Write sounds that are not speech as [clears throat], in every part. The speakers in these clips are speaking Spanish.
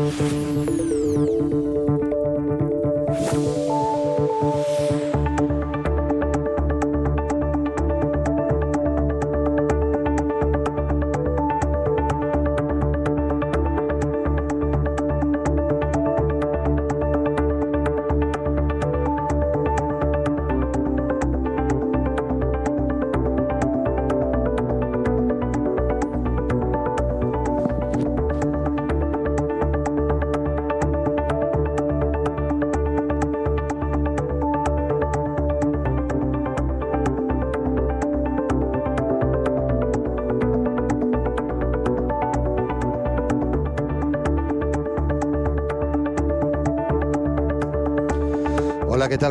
Hola, ¿qué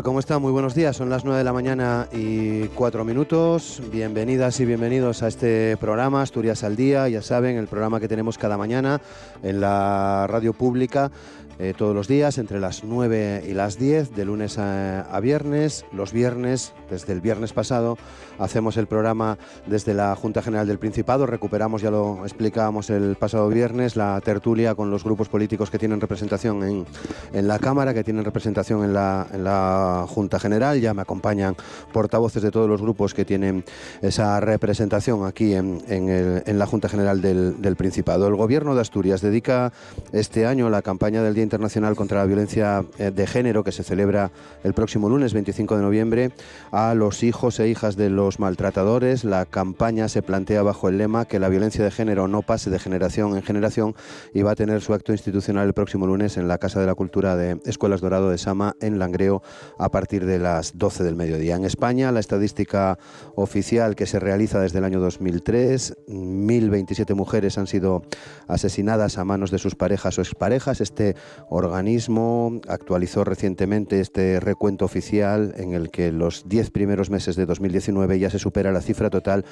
¿Cómo está? Muy buenos días. Son las 9 de la mañana y 4 minutos. Bienvenidas y bienvenidos a este programa Asturias al Día. Ya saben, el programa que tenemos cada mañana en la radio pública eh, todos los días entre las 9 y las 10, de lunes a, viernes. Los viernes, desde el viernes pasado, hacemos el programa desde la Junta General del Principado. Recuperamos, ya lo explicábamos el pasado viernes, la tertulia con los grupos políticos que tienen representación en, en la Cámara, que tienen representación en la, en la Junta General. Ya me acompañan portavoces de todos los grupos que tienen esa representación aquí en, en, la Junta General del, del Principado. El Gobierno de Asturias dedica este año la campaña del Día Internacional contra la Violencia eh, de Género, que se celebra el próximo lunes 25 de noviembre, a los hijos e hijas de los maltratadores. La campaña se plantea bajo el lema que la violencia de género no pase de generación en generación y va a tener su acto institucional el próximo lunes en la Casa de la Cultura de Escuelas Dorado de Sama, en Langreo, a partir de las 12 del mediodía. En España, la estadística oficial que se realiza desde el año 2003, 1.027 mujeres han sido asesinadas a manos de sus parejas o exparejas. Este organismo actualizó recientemente este recuento oficial en el que los 10 primeros meses de 2019 ya se supera la cifra total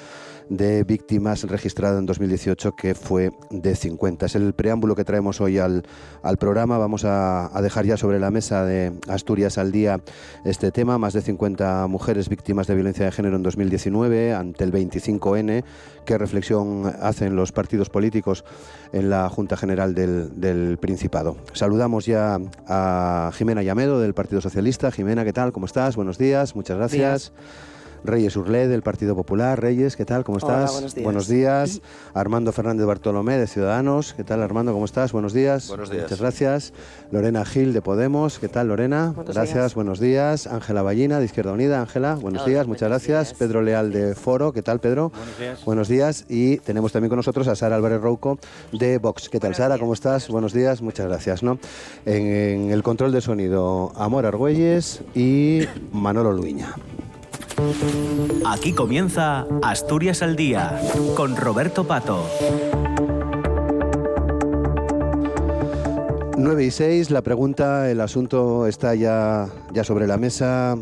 de víctimas registrada en 2018 que fue de 50. Es el preámbulo que traemos hoy al, al programa. Vamos a, a dejar ya sobre la mesa de Asturias al día este tema. Más de 50 mujeres víctimas de violencia de género en 2019 ante el 25N. ¿Qué reflexión hacen los partidos políticos en la Junta General del, Principado? Saludamos ya a Jimena Llamedo del Partido Socialista. Jimena, ¿qué tal? ¿Cómo estás? Buenos días, muchas gracias. Reyes Urlé del Partido Popular. Reyes, ¿qué tal? ¿Cómo estás? Hola, buenos días. Buenos días. Armando Fernández Bartolomé de Ciudadanos. ¿Qué tal, Armando? ¿Cómo estás? Buenos días. Buenos días. Muchas gracias. Lorena Gil de Podemos. ¿Qué tal, Lorena? Buenos gracias, días. buenos días. Ángela Ballina de Izquierda Unida. Ángela, buenos Hola, días, muchas gracias. días. Pedro Leal de Foro. ¿Qué tal, Pedro? Buenos días. Buenos días. Y tenemos también con nosotros a Sara Álvarez Rouco de Vox. ¿Qué tal, Buenos Sara? días. ¿Cómo estás? Buenos días, muchas gracias. ¿no? En, en el control de sonido, Amor Argüelles y Manolo Luiña. Aquí comienza Asturias al Día con Roberto Pato. 9 y 6, la pregunta, el asunto está ya, ya sobre la mesa.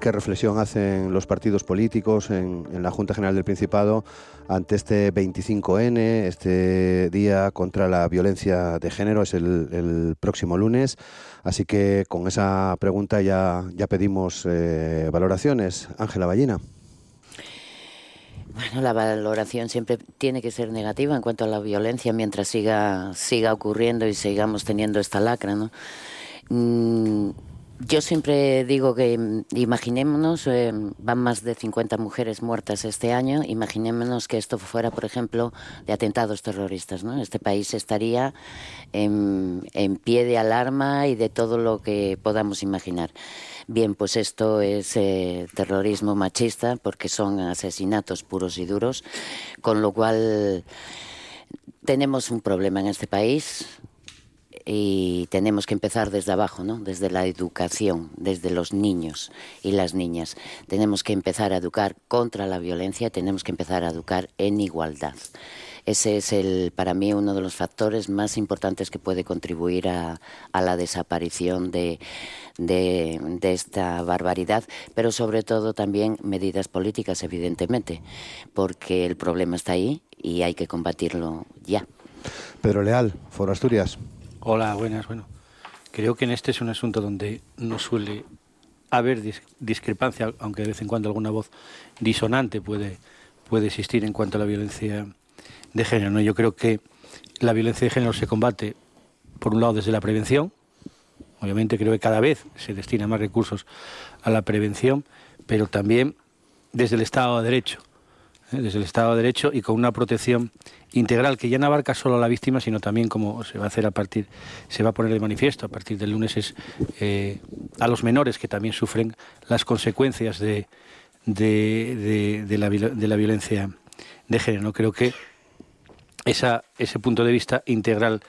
¿Qué reflexión hacen los partidos políticos en, en la Junta General del Principado ante este 25N, este día contra la violencia de género? Es el, el próximo lunes. Así que con esa pregunta ya, ya pedimos eh, valoraciones. Ángela Ballina. Bueno, la valoración siempre tiene que ser negativa en cuanto a la violencia mientras siga, siga ocurriendo y sigamos teniendo esta lacra, ¿no? Mm, yo siempre digo que mm, imaginémonos, eh, van más de 50 mujeres muertas este año, imaginémonos que esto fuera, por ejemplo, de atentados terroristas, ¿no? Este país estaría en, pie de alarma y de todo lo que podamos imaginar. Bien, pues esto es eh, terrorismo machista porque son asesinatos puros y duros, con lo cual tenemos un problema en este país y tenemos que empezar desde abajo, ¿no? Desde la educación, desde los niños y las niñas. Tenemos que empezar a educar contra la violencia, tenemos que empezar a educar en igualdad. Ese es el, para mí uno de los factores más importantes que puede contribuir a, a la desaparición de, de, de esta barbaridad, pero sobre todo también medidas políticas, evidentemente, porque el problema está ahí y hay que combatirlo ya. Pedro Leal, Foro Asturias. Hola, buenas. Bueno, creo que en este es un asunto donde no suele haber dis- discrepancia, aunque de vez en cuando alguna voz disonante puede, puede existir en cuanto a la violencia de género. ¿no? Yo creo que la violencia de género se combate por un lado desde la prevención, obviamente creo que cada vez se destina más recursos a la prevención, pero también desde el Estado de Derecho. Desde el Estado de Derecho y con una protección integral que ya no abarca solo a la víctima, sino también como se va a hacer a partir, se va a poner de manifiesto a partir del lunes es eh, a los menores que también sufren las consecuencias de, de, la, de la violencia de género. Creo que esa, ese punto de vista integral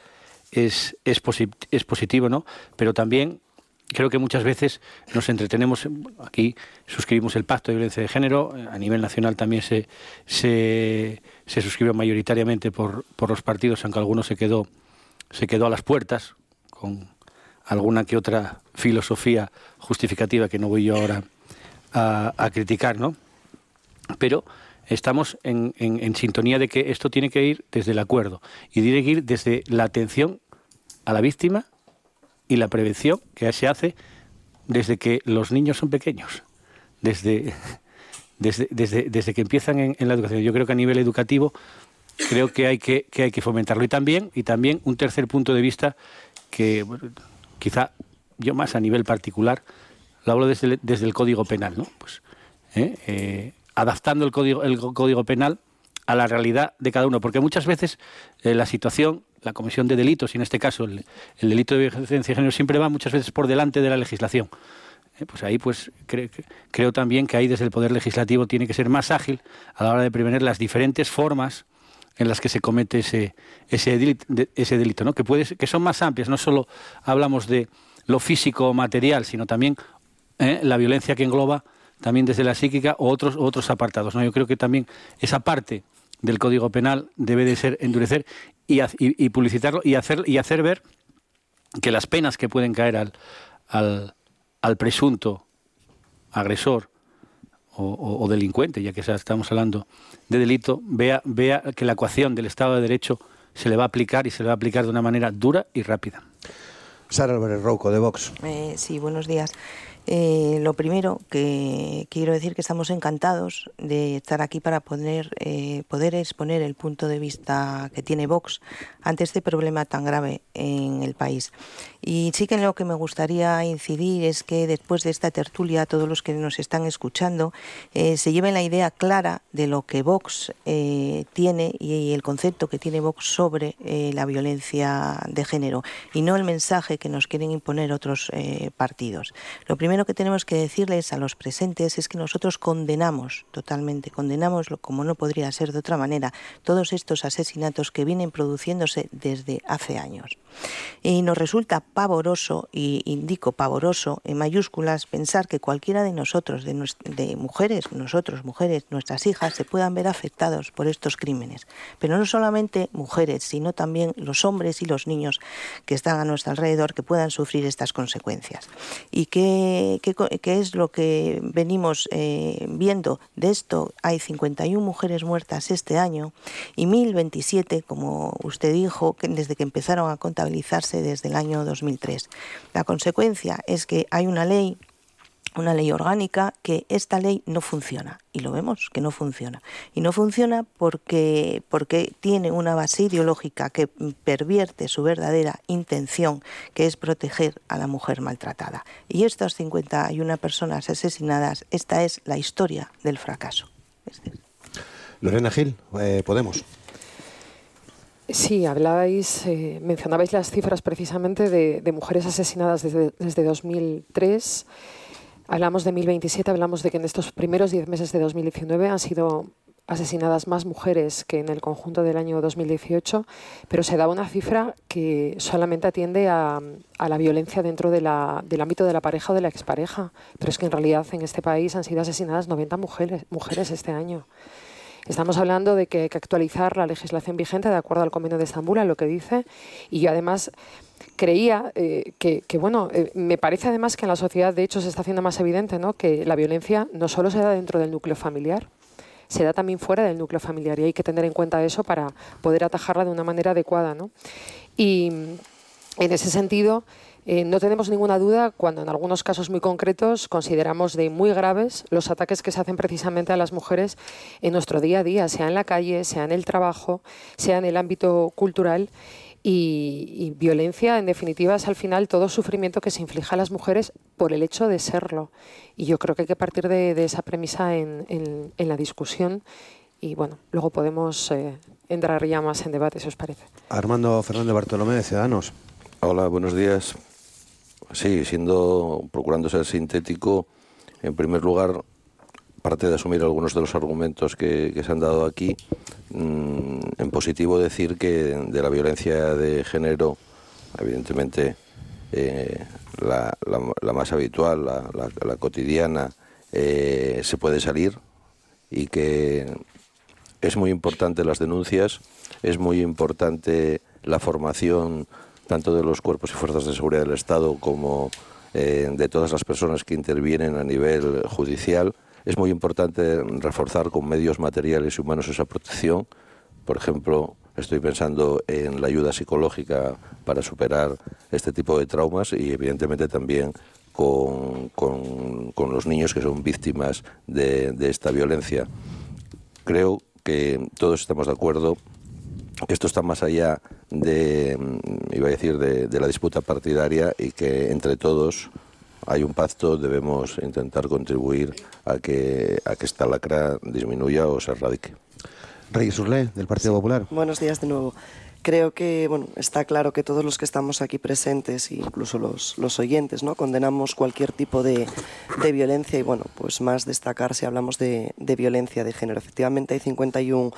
es, es positivo, ¿no? Pero también creo que muchas veces nos entretenemos, aquí suscribimos el pacto de violencia de género, a nivel nacional también se, se, suscribió mayoritariamente por, por los partidos, aunque alguno se quedó, se quedó a las puertas con alguna que otra filosofía justificativa que no voy yo ahora a, a criticar, ¿no? Pero estamos en, en, sintonía de que esto tiene que ir desde el acuerdo y tiene que ir desde la atención a la víctima y la prevención que se hace desde que los niños son pequeños, desde, desde, desde, desde que empiezan en, la educación. Yo creo que a nivel educativo creo que hay que, que, hay que fomentarlo. Y también, y también un tercer punto de vista que quizá yo más a nivel particular, lo hablo desde desde el Código Penal, ¿no? Pues, ¿eh? Eh, adaptando el código, el código penal a la realidad de cada uno, porque muchas veces eh, la situación, la comisión de delitos, y en este caso el, el, delito de violencia de género, siempre va muchas veces por delante de la legislación. Eh, pues ahí pues cre creo también que ahí desde el Poder Legislativo tiene que ser más ágil a la hora de prevenir las diferentes formas en las que se comete ese, ese delito, de, ese delito ¿no? que, puede, que son más amplias, no solo hablamos de lo físico o material, sino también eh, la violencia que engloba también desde la psíquica o otros, otros apartados. ¿no? Yo creo que también esa parte del Código Penal debe de ser endurecer y, y, y publicitarlo y hacer, y hacer ver que las penas que pueden caer al, al, al presunto agresor o, o, o, delincuente, ya que estamos hablando de delito, vea, vea que la ecuación del Estado de Derecho se le va a aplicar y se le va a aplicar de una manera dura y rápida. Sara Álvarez Rouco, de Vox. Eh, sí, buenos días. Eh, lo primero que quiero decir que estamos encantados de estar aquí para poner, eh, poder exponer el punto de vista que tiene Vox ante este problema tan grave en el país. Y sí que en lo que me gustaría incidir es que después de esta tertulia, todos los que nos están escuchando eh, se lleven la idea clara de lo que Vox eh, tiene y el concepto que tiene Vox sobre la violencia de género y no el mensaje que nos quieren imponer otros partidos. Lo primero que tenemos que decirles a los presentes es que nosotros condenamos totalmente, condenamos, como no podría ser de otra manera, todos estos asesinatos que vienen produciéndose desde hace años. Y nos resulta pavoroso, y indico pavoroso en mayúsculas, pensar que cualquiera de nosotros, de, de, mujeres, nosotros, mujeres, nuestras hijas, se puedan ver afectados por estos crímenes. Pero no solamente mujeres, sino también los hombres y los niños que están a nuestro alrededor que puedan sufrir estas consecuencias. ¿Y qué, qué, qué es lo que venimos eh, viendo de esto? Hay 51 mujeres muertas este año y 1027, como usted dijo, que desde que empezaron a contabilizarse desde el año 2003. La consecuencia es que hay una ley una ley orgánica que esta ley no funciona y lo vemos que no funciona y no funciona porque porque tiene una base ideológica que pervierte su verdadera intención que es proteger a la mujer maltratada y estas 51 personas asesinadas esta es la historia del fracaso. Lorena Gil eh, Podemos Sí, hablabais, eh, mencionabais las cifras precisamente de, de mujeres asesinadas desde, desde 2003. Hablamos de 1027, hablamos de que en estos primeros 10 meses de 2019 han sido asesinadas más mujeres que en el conjunto del año 2018, pero se da una cifra que solamente atiende a, la violencia dentro de la, del ámbito de la pareja o de la expareja. Pero es que en realidad en este país han sido asesinadas 90 mujeres, mujeres este año. Estamos hablando de que hay que actualizar la legislación vigente de acuerdo al Convenio de Estambul, a lo que dice, y yo además creía eh, que, que, bueno, eh, me parece además que en la sociedad de hecho se está haciendo más evidente ¿no? que la violencia no solo se da dentro del núcleo familiar, se da también fuera del núcleo familiar y hay que tener en cuenta eso para poder atajarla de una manera adecuada. ¿no? Y en ese sentido, eh, no tenemos ninguna duda cuando en algunos casos muy concretos consideramos de muy graves los ataques que se hacen precisamente a las mujeres en nuestro día a día, sea en la calle, sea en el trabajo, sea en el ámbito cultural Y, violencia, en definitiva, es al final todo sufrimiento que se inflige a las mujeres por el hecho de serlo. Y yo creo que hay que partir de, esa premisa en, en, la discusión. Y bueno, luego podemos eh, entrar ya más en debate, si os parece. Armando Fernández Bartolomé, de Ciudadanos. Hola, buenos días. Sí, siendo, procurando ser sintético, en primer lugar, parte de asumir algunos de los argumentos que, se han dado aquí, mm, en positivo decir que de la violencia de género, evidentemente eh, la, más habitual, la, cotidiana, eh, se puede salir y que es muy importante las denuncias, es muy importante la formación tanto de los cuerpos y fuerzas de seguridad del Estado como eh, de todas las personas que intervienen a nivel judicial. Es muy importante reforzar con medios materiales y humanos esa protección. Por ejemplo, estoy pensando en la ayuda psicológica para superar este tipo de traumas y evidentemente también con, con, los niños que son víctimas de, de esta violencia. Creo que todos estamos de acuerdo que esto está más allá de, mm, iba a decir, de, la disputa partidaria y que entre todos hay un pacto, debemos intentar contribuir a que, a que esta lacra disminuya o se erradique. Reyes Urlé, del Partido Popular. Buenos días de nuevo. Creo que bueno, está claro que todos los que estamos aquí presentes, incluso los, los oyentes, ¿no? condenamos cualquier tipo de, de, violencia y bueno, pues más destacar si hablamos de, de violencia de género. Efectivamente hay 51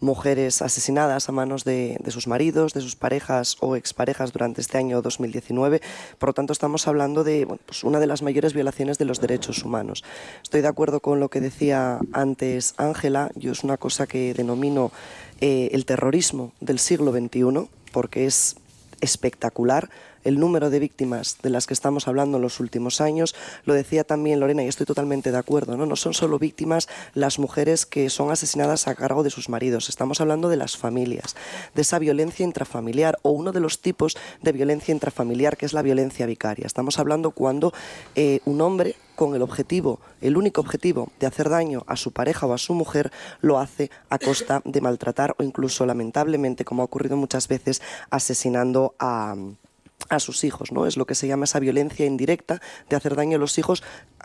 mujeres asesinadas a manos de, sus maridos, de sus parejas o exparejas durante este año 2019. Por lo tanto, estamos hablando de pues una de las mayores violaciones de los derechos humanos. Estoy de acuerdo con lo que decía antes Ángela. Yo es una cosa que denomino eh, el terrorismo del siglo XXI, porque es espectacular el número de víctimas de las que estamos hablando en los últimos años. Lo decía también Lorena y estoy totalmente de acuerdo. No, son solo víctimas las mujeres que son asesinadas a cargo de sus maridos. Estamos hablando de las familias, de esa violencia intrafamiliar o uno de los tipos de violencia intrafamiliar que es la violencia vicaria. Estamos hablando cuando eh, un hombre con el objetivo, el único objetivo de hacer daño a su pareja o a su mujer, lo hace a costa de maltratar o incluso, lamentablemente, como ha ocurrido muchas veces, asesinando a a sus hijos, ¿no? Es lo que se llama esa violencia indirecta de hacer daño a los hijos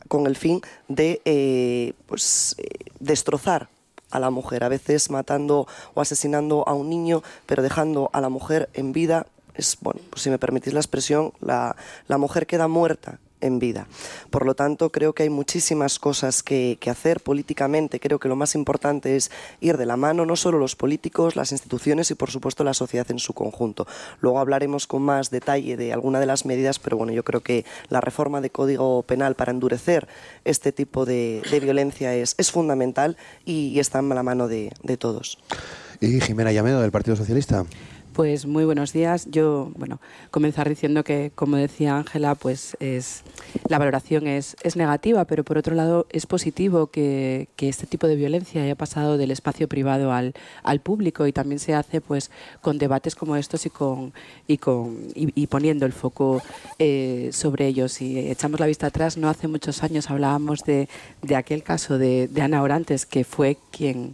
con el fin de eh, pues, eh, destrozar a la mujer, a veces matando o asesinando a un niño, pero dejando a la mujer en vida. Es, bueno, pues si me permitís la expresión, la, la mujer queda muerta en vida. Por lo tanto, creo que hay muchísimas cosas que, hacer políticamente. Creo que lo más importante es ir de la mano, no solo los políticos, las instituciones y, por supuesto, la sociedad en su conjunto. Luego hablaremos con más detalle de alguna de las medidas, pero bueno, yo creo que la reforma de Código Penal para endurecer este tipo de, violencia es, fundamental y, está en la mano de, de todos. Y Jimena Llamedo, del Partido Socialista. Pues muy buenos días. Yo, bueno, comenzar diciendo que, como decía Ángela, pues es la valoración es, es, negativa, pero por otro lado es positivo que, que, este tipo de violencia haya pasado del espacio privado al, al público y también se hace pues con debates como estos y con y con y, poniendo el foco eh, sobre ellos. Si echamos la vista atrás, no hace muchos años hablábamos de, de aquel caso de, de Ana Orantes, que fue quien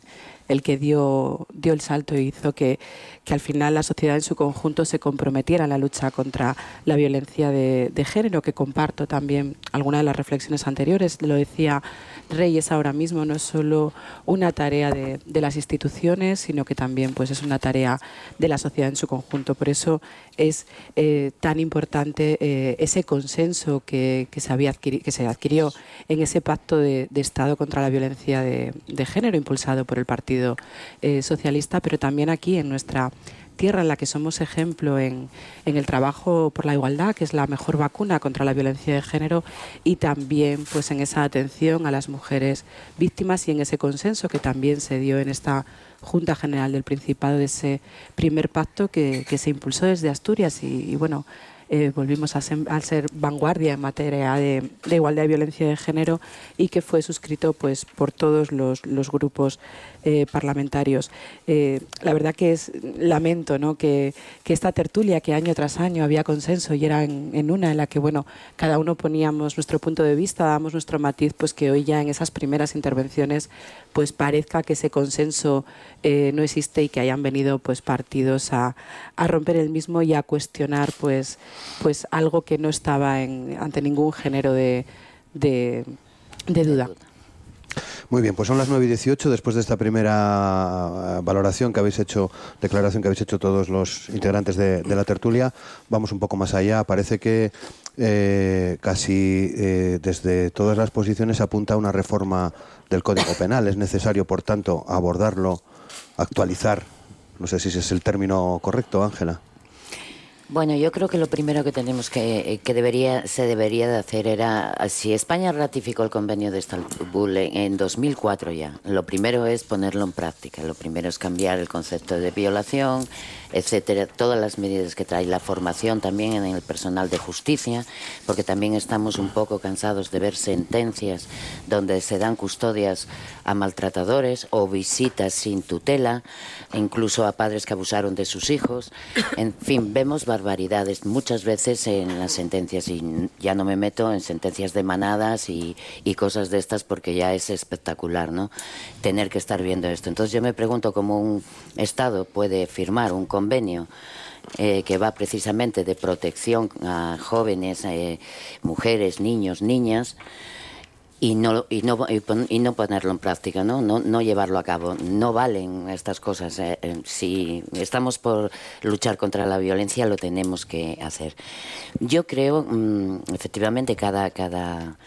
el que dio, dio el salto y hizo que, que al final la sociedad en su conjunto se comprometiera en la lucha contra la violencia de, género, que comparto también algunas de las reflexiones anteriores. Lo decía Reyes ahora mismo, no es solo una tarea de, las instituciones, sino que también pues, es una tarea de la sociedad en su conjunto. Por eso es eh, tan importante eh, ese consenso que, se había que se adquirió en ese pacto de, Estado contra la violencia de, género impulsado por el Partido eh, Socialista, pero también aquí en nuestra tierra en la que somos ejemplo en, el trabajo por la igualdad, que es la mejor vacuna contra la violencia de género, y también pues en esa atención a las mujeres víctimas y en ese consenso que también se dio en esta Junta General del Principado de ese primer pacto que, se impulsó desde Asturias. Y, y bueno, eh, volvimos a ser, vanguardia en materia de, igualdad y violencia de género y que fue suscrito pues por todos los, grupos eh, parlamentarios. Eh, la verdad que es lamento ¿no? que, esta tertulia que año tras año había consenso y era en, una en la que bueno cada uno poníamos nuestro punto de vista, dábamos nuestro matiz, pues que hoy ya en esas primeras intervenciones pues parezca que ese consenso eh, no existe y que hayan venido pues partidos a, a, romper el mismo y a cuestionar pues, pues algo que no estaba en, ante ningún género de, de duda. Muy bien, pues son las 9 y 18 después de esta primera eh, valoración que habéis hecho, declaración que habéis hecho todos los integrantes de, la tertulia. Vamos un poco más allá. Parece que eh, casi eh, desde todas las posiciones apunta a una reforma del Código Penal. Es necesario, por tanto, abordarlo, actualizar. No sé si ese es el término correcto, Ángela. Bueno, yo creo que lo primero que tenemos que, eh, que debería, se debería de hacer era, si España ratificó el convenio de Estambul en, en 2004 ya, lo primero es ponerlo en práctica, lo primero es cambiar el concepto de violación, etcétera, todas las medidas que trae la formación también en el personal de justicia, porque también estamos un poco cansados de ver sentencias donde se dan custodias a maltratadores o visitas sin tutela, incluso a padres que abusaron de sus hijos. En fin, vemos barbaridades muchas veces en las sentencias y ya no me meto en sentencias de manadas y, y cosas de estas porque ya es espectacular, ¿no? Tener que estar viendo esto. Entonces yo me pregunto cómo un Estado puede firmar un convenio eh, que va precisamente de protección a jóvenes, eh, mujeres, niños, niñas, y no, y, no, y no ponerlo en práctica, ¿no? ¿no? No, llevarlo a cabo. No valen estas cosas. Eh, si estamos por luchar contra la violencia, lo tenemos que hacer. Yo creo, mmm, efectivamente, cada... cada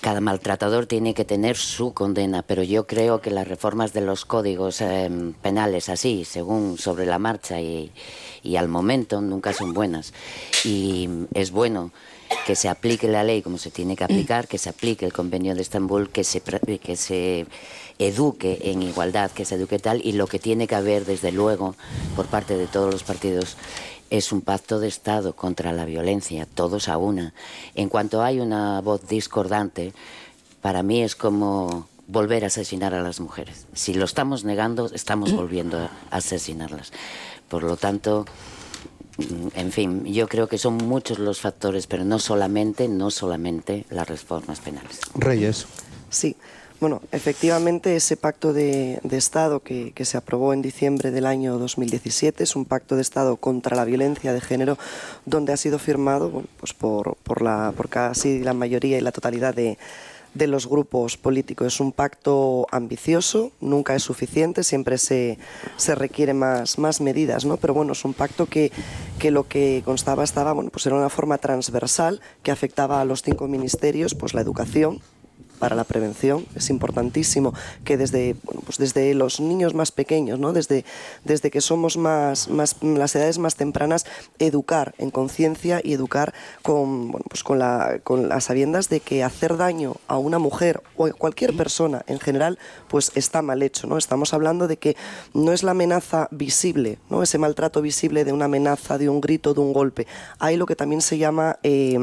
cada maltratador tiene que tener su condena, pero yo creo que las reformas de los códigos eh, penales así, según sobre la marcha y, y, al momento, nunca son buenas. Y es bueno que se aplique la ley como se tiene que aplicar, que se aplique el convenio de Estambul, que se, que se eduque en igualdad, que se eduque tal, y lo que tiene que haber, desde luego, por parte de todos los partidos, es un pacto de Estado contra la violencia, todos a una. En cuanto hay una voz discordante, para mí es como volver a asesinar a las mujeres. Si lo estamos negando, estamos volviendo a asesinarlas. Por lo tanto, en fin, yo creo que son muchos los factores, pero no solamente, no solamente las reformas penales. Reyes. Sí. Bueno, efectivamente ese pacto de, Estado que, que, se aprobó en diciembre del año 2017 es un pacto de Estado contra la violencia de género donde ha sido firmado pues por, por, la, por casi la mayoría y la totalidad de, de los grupos políticos. Es un pacto ambicioso, nunca es suficiente, siempre se, se requiere más, más medidas, ¿no? pero bueno, es un pacto que, que lo que constaba estaba, bueno, pues era una forma transversal que afectaba a los cinco ministerios, pues la educación, para la prevención. Es importantísimo que desde, bueno, pues desde los niños más pequeños, ¿no? desde, desde que somos más, más, las edades más tempranas, educar en conciencia y educar con, bueno, pues con, la, con las sabiendas de que hacer daño a una mujer o a cualquier persona en general pues está mal hecho. ¿no? Estamos hablando de que no es la amenaza visible, ¿no? ese maltrato visible de una amenaza, de un grito, de un golpe. Hay lo que también se llama... Eh,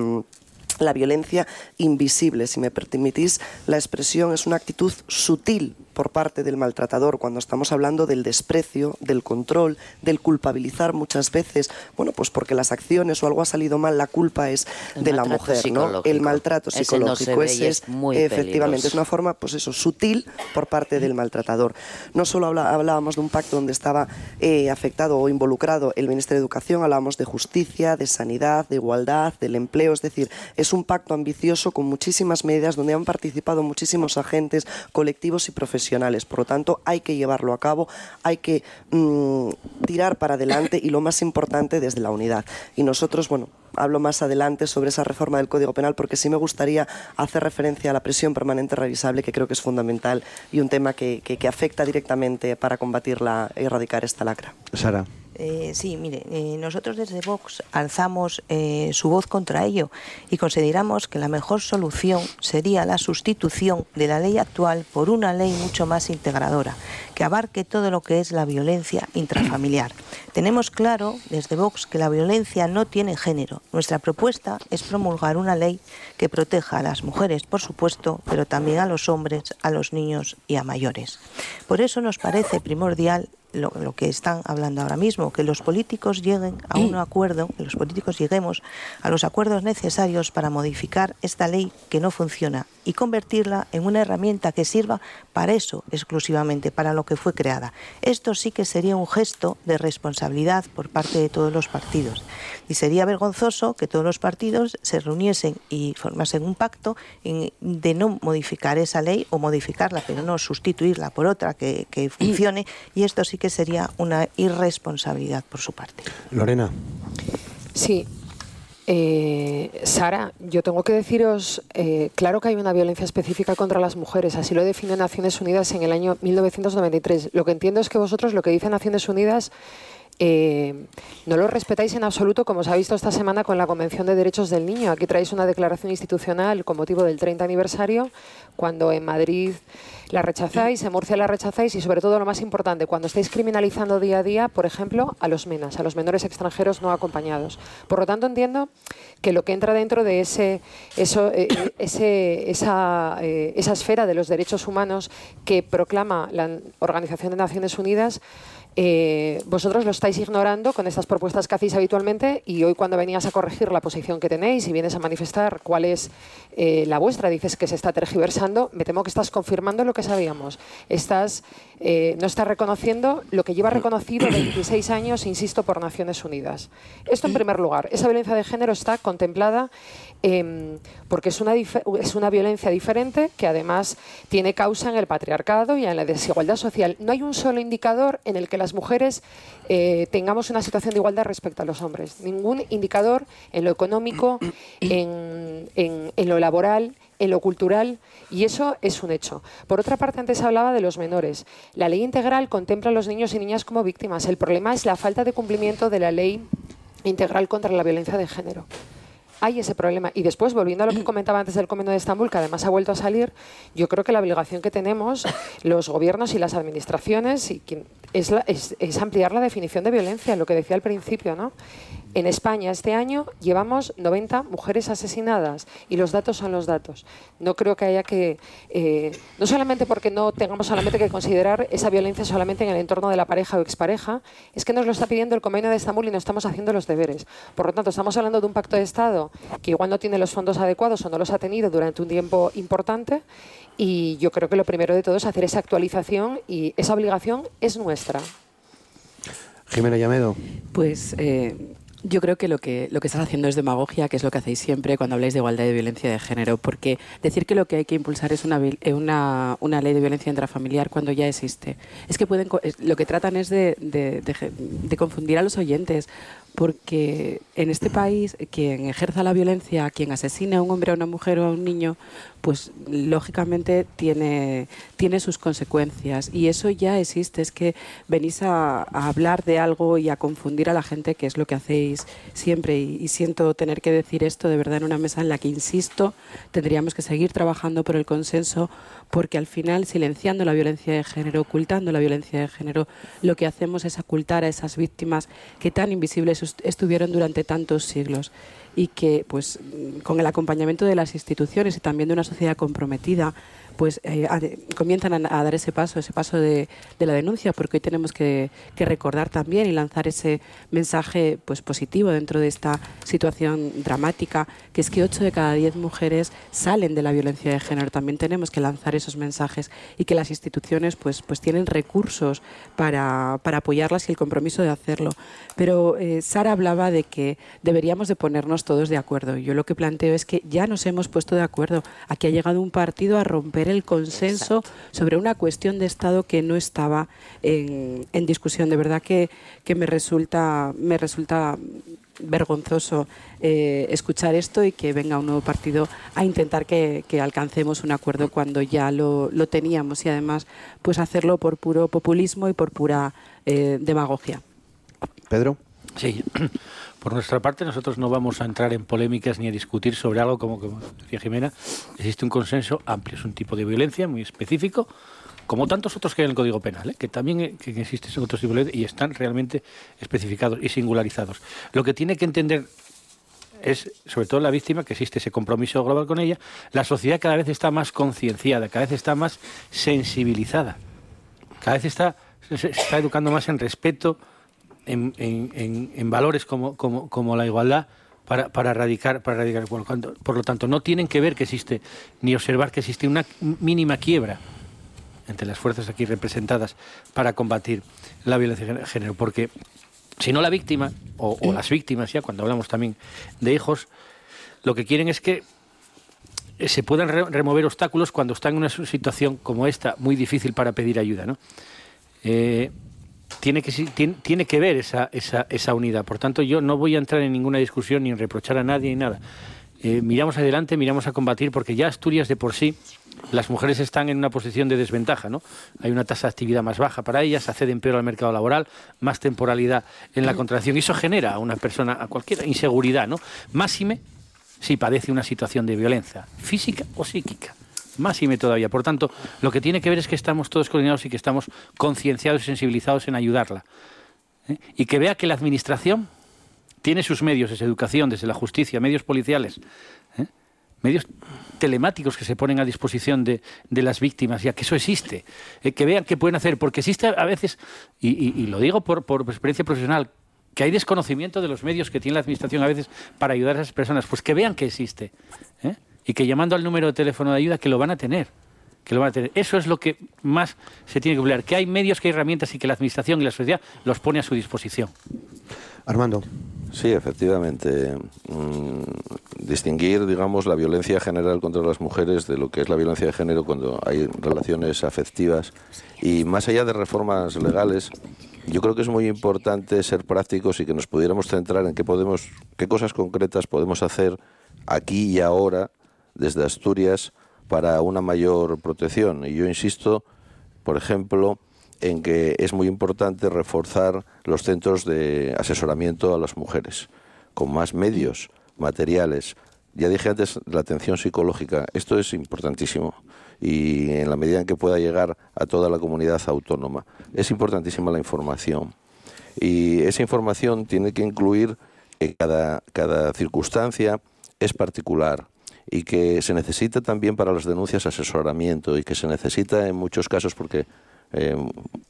la violencia invisible, si me permitís la expresión, es una actitud sutil por parte del maltratador cuando estamos hablando del desprecio, del control, del culpabilizar muchas veces, bueno, pues porque las acciones o algo ha salido mal, la culpa es el de la mujer, ¿no? El maltrato psicológico, ese, no ese es, muy efectivamente, peligroso. es una forma, pues eso, sutil por parte del maltratador. No solo hablábamos de un pacto donde estaba eh, afectado o involucrado el Ministerio de Educación, hablábamos de justicia, de sanidad, de igualdad, del empleo, es decir, es un pacto ambicioso con muchísimas medidas donde han participado muchísimos agentes, colectivos y profesionales por lo tanto, hay que llevarlo a cabo, hay que mmm, tirar para adelante y lo más importante desde la unidad. Y nosotros, bueno, hablo más adelante sobre esa reforma del Código Penal porque sí me gustaría hacer referencia a la prisión permanente revisable que creo que es fundamental y un tema que, que, que afecta directamente para combatirla y erradicar esta lacra. Sara. Eh, sí, mire, eh, nosotros desde Vox alzamos eh, su voz contra ello y consideramos que la mejor solución sería la sustitución de la ley actual por una ley mucho más integradora, que abarque todo lo que es la violencia intrafamiliar. [clears throat] Tenemos claro desde Vox que la violencia no tiene género. Nuestra propuesta es promulgar una ley que proteja a las mujeres, por supuesto, pero también a los hombres, a los niños y a mayores. Por eso nos parece primordial lo, que están hablando ahora mismo, que los políticos lleguen a un acuerdo, que los políticos lleguemos a los acuerdos necesarios para modificar esta ley que no funciona y convertirla en una herramienta que sirva para eso exclusivamente, para lo que fue creada. Esto sí que sería un gesto de responsabilidad por parte de todos los partidos. Y sería vergonzoso que todos los partidos se reuniesen y formasen un pacto de no modificar esa ley o modificarla, pero no sustituirla por otra que, que funcione. Y esto sí que sería una irresponsabilidad por su parte. Lorena. Sí, eh, Sara, yo tengo que deciros, eh, claro que hay una violencia específica contra las mujeres, así lo define Naciones Unidas en el año 1993. Lo que entiendo es que vosotros lo que dice Naciones Unidas eh, no lo respetáis en absoluto, como se ha visto esta semana con la Convención de Derechos del Niño. Aquí traéis una declaración institucional con motivo del 30 aniversario, cuando en Madrid la rechazáis, en Murcia la rechazáis y, sobre todo, lo más importante, cuando estáis criminalizando día a día, por ejemplo, a los menas, a los menores extranjeros no acompañados. Por lo tanto, entiendo que lo que entra dentro de ese, eso, eh, esa, eh, esa esfera de los derechos humanos que proclama la Organización de Naciones Unidas eh, vosotros lo estáis ignorando con estas propuestas que hacéis habitualmente y hoy cuando venías a corregir la posición que tenéis y vienes a manifestar cuál es eh, la vuestra, dices que se está tergiversando, me temo que estás confirmando lo que sabíamos. Estás, eh, no estás reconociendo lo que lleva reconocido 26 años, insisto, por Naciones Unidas. Esto en primer lugar. Esa violencia de género está contemplada Em, porque es una, es una violencia diferente que además tiene causa en el patriarcado y en la desigualdad social. No hay un solo indicador en el que las mujeres eh, tengamos una situación de igualdad respecto a los hombres. Ningún indicador en lo económico, [clears throat] en, en lo laboral, en lo cultural y eso es un hecho. Por otra parte, antes hablaba de los menores. La ley integral contempla a los niños y niñas como víctimas. El problema es la falta de cumplimiento de la ley integral contra la violencia de género hay ese problema. Y después, volviendo a lo que [clears throat] comentaba antes del Convenio de Estambul, que además ha vuelto a salir, yo creo que la obligación que tenemos los gobiernos y las administraciones y es, es, ampliar la definición de violencia, lo que decía al principio, ¿no? En España este año llevamos 90 mujeres asesinadas y los datos son los datos. No creo que haya que, eh, no solamente porque no tengamos solamente que considerar esa violencia solamente en el entorno de la pareja o expareja, es que nos lo está pidiendo el convenio de Estambul y no estamos haciendo los deberes. Por lo tanto, estamos hablando de un pacto de Estado que igual no tiene los fondos adecuados o no los ha tenido durante un tiempo importante y yo creo que lo primero de todo es hacer esa actualización y esa obligación es nuestra. Jimena Llamedo. Pues eh, yo creo que lo que lo que estás haciendo es demagogia, que es lo que hacéis siempre cuando habláis de igualdad y de violencia de género, porque decir que lo que hay que impulsar es una, eh, una, una ley de violencia intrafamiliar cuando ya existe, es que pueden lo que tratan es de, de, de confundir a los oyentes, porque en este país quien ejerza la violencia, quien asesina a un hombre, a una mujer o a un niño, pues lógicamente tiene, tiene sus consecuencias. Y eso ya existe, es que venís a, hablar de algo y a confundir a la gente, que es lo que hacéis siempre. Y, siento tener que decir esto de verdad en una mesa en la que, insisto, tendríamos que seguir trabajando por el consenso, porque al final, silenciando la violencia de género, ocultando la violencia de género, lo que hacemos es ocultar a esas víctimas que tan invisibles estuvieron durante tantos siglos y que pues con el acompañamiento de las instituciones y también de una sociedad comprometida pues eh, comienzan a, dar ese paso, ese paso de, la denuncia, porque hoy tenemos que, recordar también y lanzar ese mensaje pues positivo dentro de esta situación dramática, que es que 8 de cada 10 mujeres salen de la violencia de género. También tenemos que lanzar esos mensajes y que las instituciones pues, pues tienen recursos para, apoyarlas y el compromiso de hacerlo. Pero eh, Sara hablaba de que deberíamos de ponernos todos de acuerdo. Yo lo que planteo es que ya nos hemos puesto de acuerdo. Aquí ha llegado un partido a romper el consenso sobre una cuestión de Estado que no estaba en, discusión. De verdad que, me resulta, me resulta vergonzoso eh, escuchar esto y que venga un nuevo partido a intentar que, alcancemos un acuerdo cuando ya lo, teníamos y además pues hacerlo por puro populismo y por pura eh, demagogia. Pedro. Sí, por nuestra parte nosotros no vamos a entrar en polémicas ni a discutir sobre algo como, como decía Jimena. Existe un consenso amplio, es un tipo de violencia muy específico, como tantos otros que hay en el Código Penal, ¿eh? que también eh, que existen otros tipos de violencia y están realmente especificados y singularizados. Lo que tiene que entender es, sobre todo la víctima, que existe ese compromiso global con ella. La sociedad cada vez está más concienciada, cada vez está más sensibilizada, cada vez está se, está educando más en respeto, en, valores como, como, como, la igualdad para, para erradicar, para erradicar. Por lo tanto, no tienen que ver que existe, ni observar que existe una mínima quiebra entre las fuerzas aquí representadas para combatir la violencia de género, porque si no la víctima, o, o las víctimas, ya cuando hablamos también de hijos, lo que quieren es que eh, se puedan remover obstáculos cuando están en una situación como esta, muy difícil para pedir ayuda. ¿no? Eh, tiene, que, tiene, que ver esa, esa, esa, unidad. Por tanto, yo no voy a entrar en ninguna discusión ni en reprochar a nadie ni nada. Eh, miramos adelante, miramos a combatir, porque ya Asturias de por sí, las mujeres están en una posición de desventaja, ¿no? Hay una tasa de actividad más baja para ellas, acceden peor al mercado laboral, más temporalidad en la contratación, y eso genera a una persona, a cualquier inseguridad, ¿no? Máxime si padece una situación de violencia física o psíquica. Más y me todavía. Por tanto, lo que tiene que ver es que estamos todos coordinados y que estamos concienciados y sensibilizados en ayudarla. ¿eh? Y que vea que la Administración tiene sus medios, desde educación, desde la justicia, medios policiales, ¿eh? medios telemáticos que se ponen a disposición de, las víctimas, ya que eso existe, ¿eh? que vean qué pueden hacer, porque existe a veces, y, lo digo por, por experiencia profesional, que hay desconocimiento de los medios que tiene la Administración a veces para ayudar a esas personas, pues que vean que existe. Y que llamando al número de teléfono de ayuda, que lo van a tener. Que lo van a tener. Eso es lo que más se tiene que cumplir, que hay medios, que hay herramientas y que la Administración y la sociedad los pone a su disposición. Armando. Sí, efectivamente. Mm, distinguir, digamos, la violencia general contra las mujeres de lo que es la violencia de género cuando hay relaciones afectivas. Y más allá de reformas legales, yo creo que es muy importante ser prácticos y que nos pudiéramos centrar en qué podemos, qué cosas concretas podemos hacer aquí y ahora desde Asturias para una mayor protección. Y yo insisto, por ejemplo, en que es muy importante reforzar los centros de asesoramiento a las mujeres, con más medios materiales. Ya dije antes la atención psicológica, esto es importantísimo y en la medida en que pueda llegar a toda la comunidad autónoma. Es importantísima la información y esa información tiene que incluir que cada, cada circunstancia es particular y que se necesita también para las denuncias asesoramiento y que se necesita en muchos casos porque eh,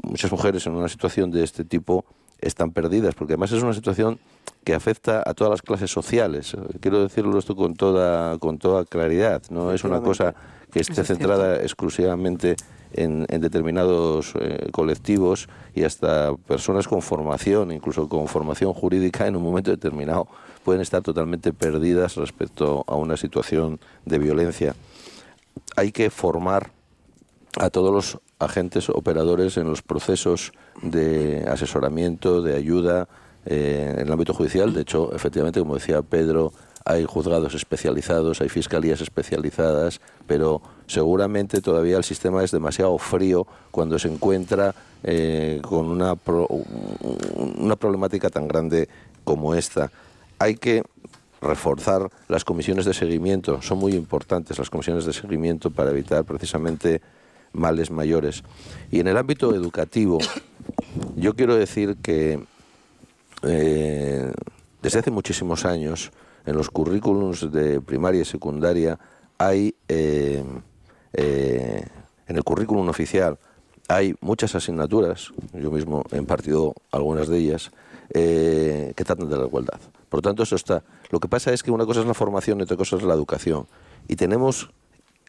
muchas mujeres en una situación de este tipo están perdidas, porque además es una situación que afecta a todas las clases sociales. Quiero decirlo esto con toda, con toda claridad, no es una cosa que esté centrada exclusivamente en, determinados eh, colectivos y hasta personas con formación, incluso con formación jurídica en un momento determinado, pueden estar totalmente perdidas respecto a una situación de violencia. Hay que formar a todos los agentes operadores en los procesos de asesoramiento, de ayuda eh, en el ámbito judicial. De hecho, efectivamente, como decía Pedro, hay juzgados especializados, hay fiscalías especializadas, pero seguramente todavía el sistema es demasiado frío cuando se encuentra eh, con una, una problemática tan grande como esta. Hay que reforzar las comisiones de seguimiento, son muy importantes las comisiones de seguimiento para evitar precisamente males mayores. Y en el ámbito educativo, yo quiero decir que eh, desde hace muchísimos años en los currículums de primaria y secundaria hay, eh, eh, en el currículum oficial, hay muchas asignaturas, yo mismo he impartido algunas de ellas, que tratan de la igualdad. Por lo tanto, eso está. Lo que pasa es que una cosa es la formación y otra cosa es la educación. Y tenemos,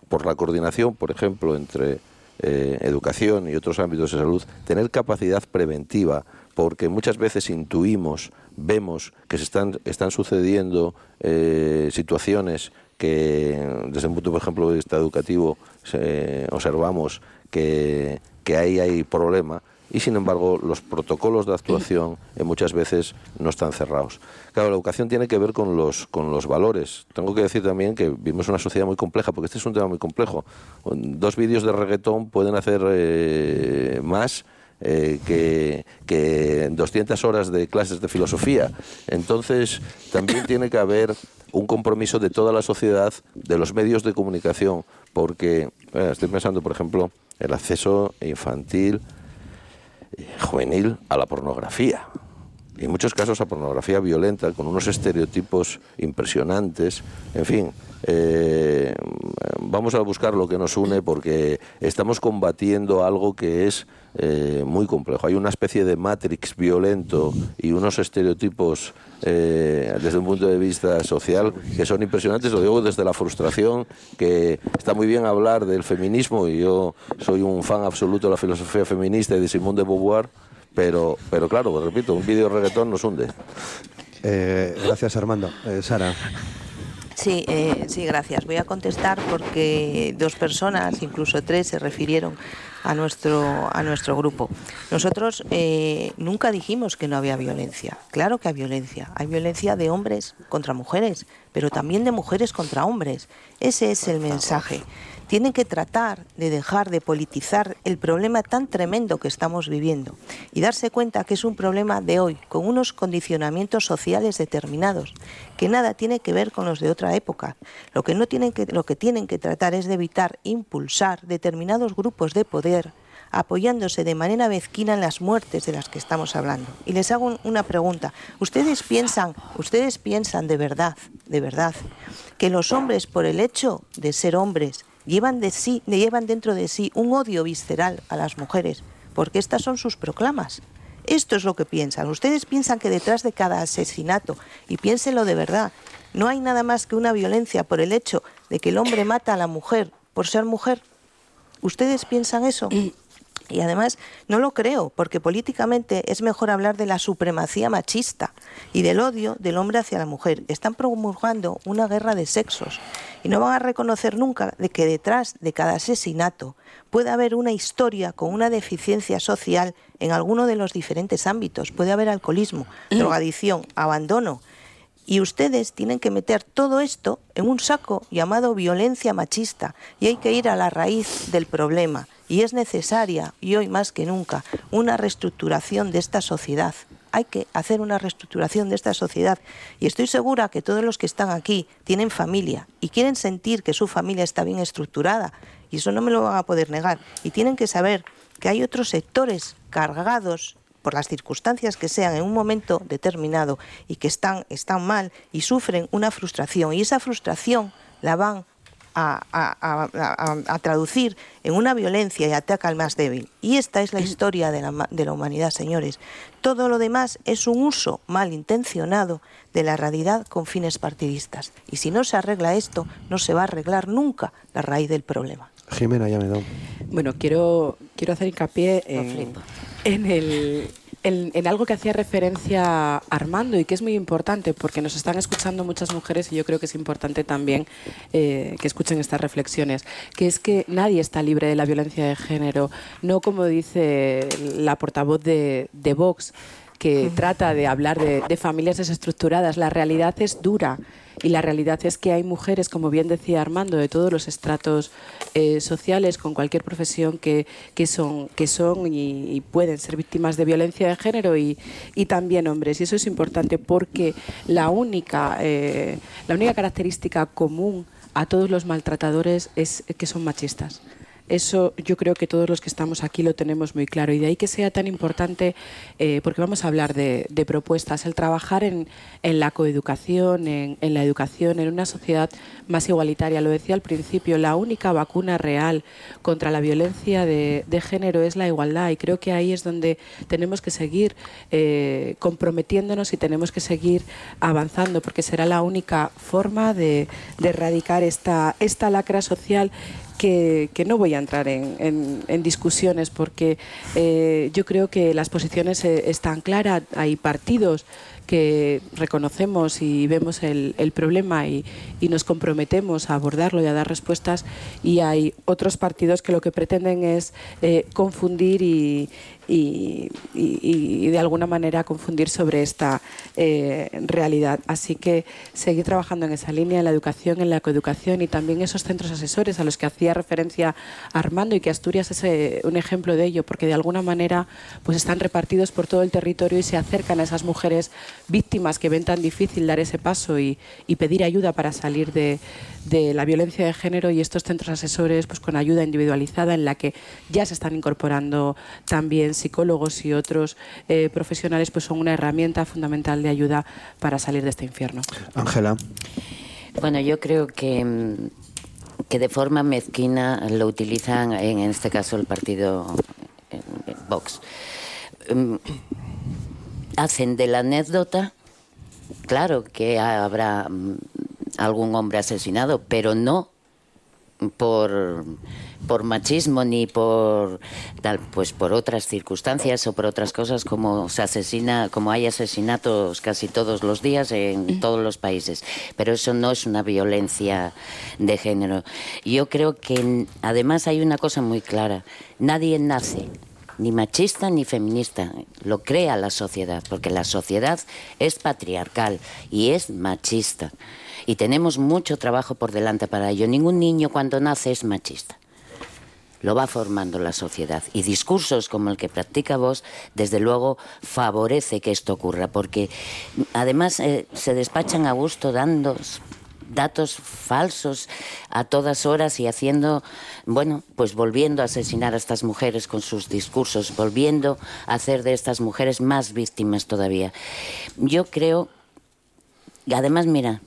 por la coordinación, por ejemplo, entre educación y otros ámbitos de salud, tener capacidad preventiva porque muchas veces intuimos, vemos que se están, sucediendo eh, situaciones que desde un punto, por ejemplo, de vista educativo, observamos que, que ahí hay problema y sin embargo los protocolos de actuación eh, muchas veces no están cerrados. Claro, la educación tiene que ver con los, con los valores. Tengo que decir también que vivimos una sociedad muy compleja, porque este es un tema muy complejo. Dos vídeos de reggaetón pueden hacer eh, más eh, que, que 200 horas de clases de filosofía. Entonces, también [coughs] tiene que haber un compromiso de toda la sociedad, de los medios de comunicación, porque eh, estoy pensando, por ejemplo, el acceso infantil, juvenil a la pornografía. en muchos casos a pornografía violenta, con unos estereotipos impresionantes, en fin. Eh, vamos a buscar lo que nos une porque estamos combatiendo algo que es eh, muy complejo. Hay una especie de matrix violento y unos estereotipos eh, desde un punto de vista social que son impresionantes. Lo digo desde la frustración, que está muy bien hablar del feminismo y yo soy un fan absoluto de la filosofía feminista y de Simone de Beauvoir pero, pero claro, repito, un vídeo reggaetón nos hunde. Eh, gracias, Armando. Eh, Sara. Sí, eh, sí, gracias. Voy a contestar porque dos personas, incluso tres, se refirieron a nuestro, a nuestro grupo. Nosotros nunca dijimos que no había violencia. Claro que hay violencia. Hay violencia de hombres contra mujeres, pero también de mujeres contra hombres. Ese es el mensaje tienen que tratar de dejar de politizar el problema tan tremendo que estamos viviendo y darse cuenta que es un problema de hoy, con unos condicionamientos sociales determinados, que nada tiene que ver con los de otra época. Lo que, no tienen que, lo que tienen que tratar es de evitar impulsar determinados grupos de poder apoyándose de manera mezquina en las muertes de las que estamos hablando. Y les hago una pregunta. ¿Ustedes piensan, ustedes piensan de verdad, de verdad, que los hombres por el hecho de ser hombres llevan, de sí, llevan dentro de sí un odio visceral a las mujeres, porque estas son sus proclamas. Esto es lo que piensan. Ustedes piensan que detrás de cada asesinato, y piénsenlo de verdad, no hay nada más que una violencia por el hecho de que el hombre mata a la mujer por ser mujer. ¿Ustedes piensan eso? Y además no lo creo, porque políticamente es mejor hablar de la supremacía machista y del odio del hombre hacia la mujer. Están promulgando una guerra de sexos y no van a reconocer nunca de que detrás de cada asesinato puede haber una historia con una deficiencia social en alguno de los diferentes ámbitos. Puede haber alcoholismo, drogadicción, abandono. Y ustedes tienen que meter todo esto en un saco llamado violencia machista y hay que ir a la raíz del problema y es necesaria, y hoy más que nunca, una reestructuración de esta sociedad. Hay que hacer una reestructuración de esta sociedad. Y estoy segura que todos los que están aquí tienen familia y quieren sentir que su familia está bien estructurada. Y eso no me lo van a poder negar. Y tienen que saber que hay otros sectores cargados por las circunstancias que sean en un momento determinado y que están, están mal y sufren una frustración. Y esa frustración la van a, traducir en una violencia y ataca al más débil. Y esta es la historia de la, de la humanidad, señores. Todo lo demás es un uso malintencionado de la realidad con fines partidistas. Y si no se arregla esto, no se va a arreglar nunca la raíz del problema. Jimena, ya me da. Bueno, quiero, quiero hacer hincapié en el en, algo que hacía referencia Armando y que es muy importante porque nos están escuchando muchas mujeres y yo creo que es importante también eh, que escuchen estas reflexiones, que es que nadie está libre de la violencia de género, no como dice la portavoz de, de Vox, que trata de hablar de, familias desestructuradas. La realidad es dura y la realidad es que hay mujeres, como bien decía Armando, de todos los estratos eh, sociales, con cualquier profesión, que, que son, que son y, pueden ser víctimas de violencia de género y, y, también hombres. Y eso es importante porque la única, eh, la única característica común a todos los maltratadores es que son machistas. Eso yo creo que todos los que estamos aquí lo tenemos muy claro y de ahí que sea tan importante, eh, porque vamos a hablar de, propuestas, el trabajar en, la coeducación, en, la educación, en una sociedad más igualitaria. Lo decía al principio, la única vacuna real contra la violencia de, género es la igualdad y creo que ahí es donde tenemos que seguir eh, comprometiéndonos y tenemos que seguir avanzando porque será la única forma de, de erradicar esta, esta lacra social que, no voy a entrar en, discusiones porque eh, yo creo que las posiciones eh, están claras, hay partidos que reconocemos y vemos el, problema y, nos comprometemos a abordarlo y a dar respuestas y hay otros partidos que lo que pretenden es eh, confundir y, y, de alguna manera confundir sobre esta eh, realidad. Así que seguir trabajando en esa línea, en la educación, en la coeducación y también esos centros asesores a los que hacía referencia Armando y que Asturias es eh, un ejemplo de ello, porque de alguna manera pues están repartidos por todo el territorio y se acercan a esas mujeres víctimas que ven tan difícil dar ese paso y, pedir ayuda para salir de, la violencia de género y estos centros asesores pues con ayuda individualizada en la que ya se están incorporando también psicólogos y otros eh, profesionales pues son una herramienta fundamental de ayuda para salir de este infierno. Ángela. Bueno, yo creo que mm, que de forma mezquina lo utilizan, en este caso el partido Vox. Em, hacen de la anécdota, claro que habrá mm, algún hombre asesinado, pero no por, por machismo ni por tal, pues por otras circunstancias o por otras cosas como se asesina, como hay asesinatos casi todos los días en todos los países. Pero eso no es una violencia de género. Yo creo que además hay una cosa muy clara. Nadie nace ni machista ni feminista, lo crea la sociedad, porque la sociedad es patriarcal y es machista y tenemos mucho trabajo por delante para ello. Ningún niño cuando nace es machista. Lo va formando la sociedad. Y discursos como el que practica vos, desde luego, favorece que esto ocurra, porque además eh, se despachan a gusto dando datos falsos a todas horas y haciendo, bueno, pues volviendo a asesinar a estas mujeres con sus discursos, volviendo a hacer de estas mujeres más víctimas todavía. Yo creo, además, mira,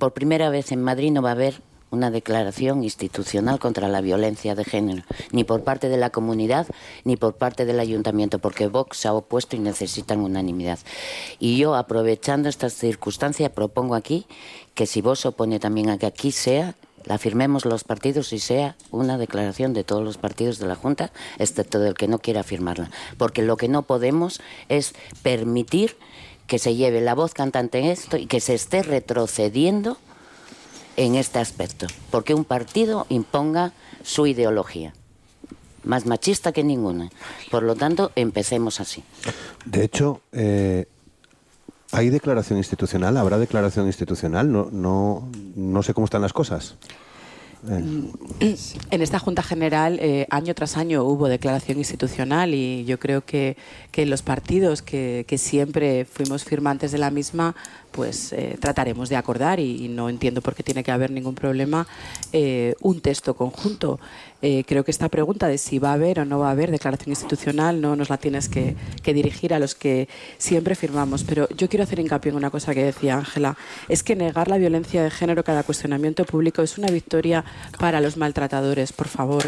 por primera vez en Madrid no va a haber una declaración institucional contra la violencia de género, ni por parte de la comunidad ni por parte del ayuntamiento, porque Vox se ha opuesto y necesitan unanimidad. Y yo, aprovechando estas circunstancias, propongo aquí que si vos opone también a que aquí sea, la firmemos los partidos y sea una declaración de todos los partidos de la Junta, excepto del que no quiera firmarla. Porque lo que no podemos es permitir que se lleve la voz cantante en esto y que se esté retrocediendo en este aspecto, porque un partido imponga su ideología, más machista que ninguna. Por lo tanto, empecemos así. De hecho, eh, ¿hay declaración institucional? ¿Habrá declaración institucional? No, no, no sé cómo están las cosas. Eh. En esta Junta General, eh, año tras año, hubo declaración institucional y yo creo que, que los partidos que, que, siempre fuimos firmantes de la misma pues eh, trataremos de acordar y, no entiendo por qué tiene que haber ningún problema eh, un texto conjunto. Eh, creo que esta pregunta de si va a haber o no va a haber declaración institucional no nos la tienes que, dirigir a los que siempre firmamos. Pero yo quiero hacer hincapié en una cosa que decía Ángela, es que negar la violencia de género cada cuestionamiento público es una victoria para los maltratadores. Por favor,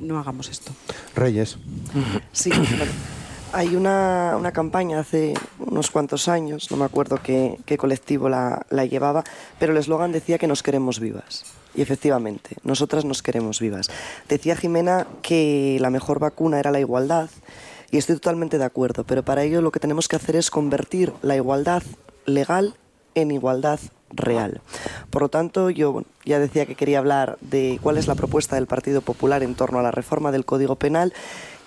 no hagamos esto. Reyes. Sí, hay una, una, campaña hace unos cuantos años, no me acuerdo qué, qué colectivo la, la, llevaba, pero el eslogan decía que nos queremos vivas. Y efectivamente, nosotras nos queremos vivas. Decía Jimena que la mejor vacuna era la igualdad, y estoy totalmente de acuerdo, pero para ello lo que tenemos que hacer es convertir la igualdad legal en igualdad real. Por lo tanto, yo ya decía que quería hablar de cuál es la propuesta del Partido Popular en torno a la reforma del Código Penal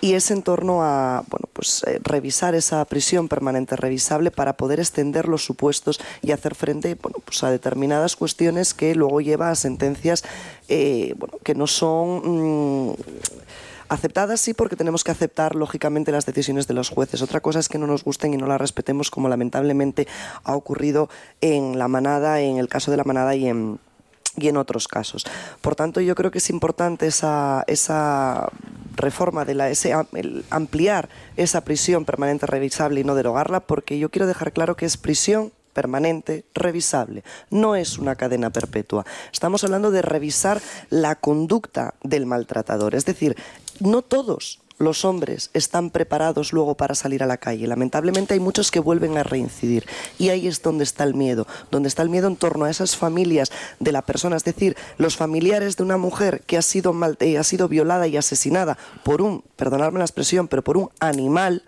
y es en torno a bueno, pues, eh, revisar esa prisión permanente revisable para poder extender los supuestos y hacer frente bueno, pues a determinadas cuestiones que luego lleva a sentencias eh, bueno, que no son... Mm, aceptadas sí porque tenemos que aceptar lógicamente las decisiones de los jueces. Otra cosa es que no nos gusten y no las respetemos como lamentablemente ha ocurrido en la manada, en el caso de la manada y en y en otros casos. Por tanto, yo creo que es importante esa, esa reforma, de la, ese, ampliar esa prisión permanente revisable y no derogarla, porque yo quiero dejar claro que es prisión permanente, revisable. No es una cadena perpetua. Estamos hablando de revisar la conducta del maltratador. Es decir, no todos los hombres están preparados luego para salir a la calle. Lamentablemente hay muchos que vuelven a reincidir y ahí es donde está el miedo, donde está el miedo en torno a esas familias de la persona, es decir, los familiares de una mujer que ha sido, eh, ha sido violada y asesinada por un, perdonadme la expresión, pero por un animal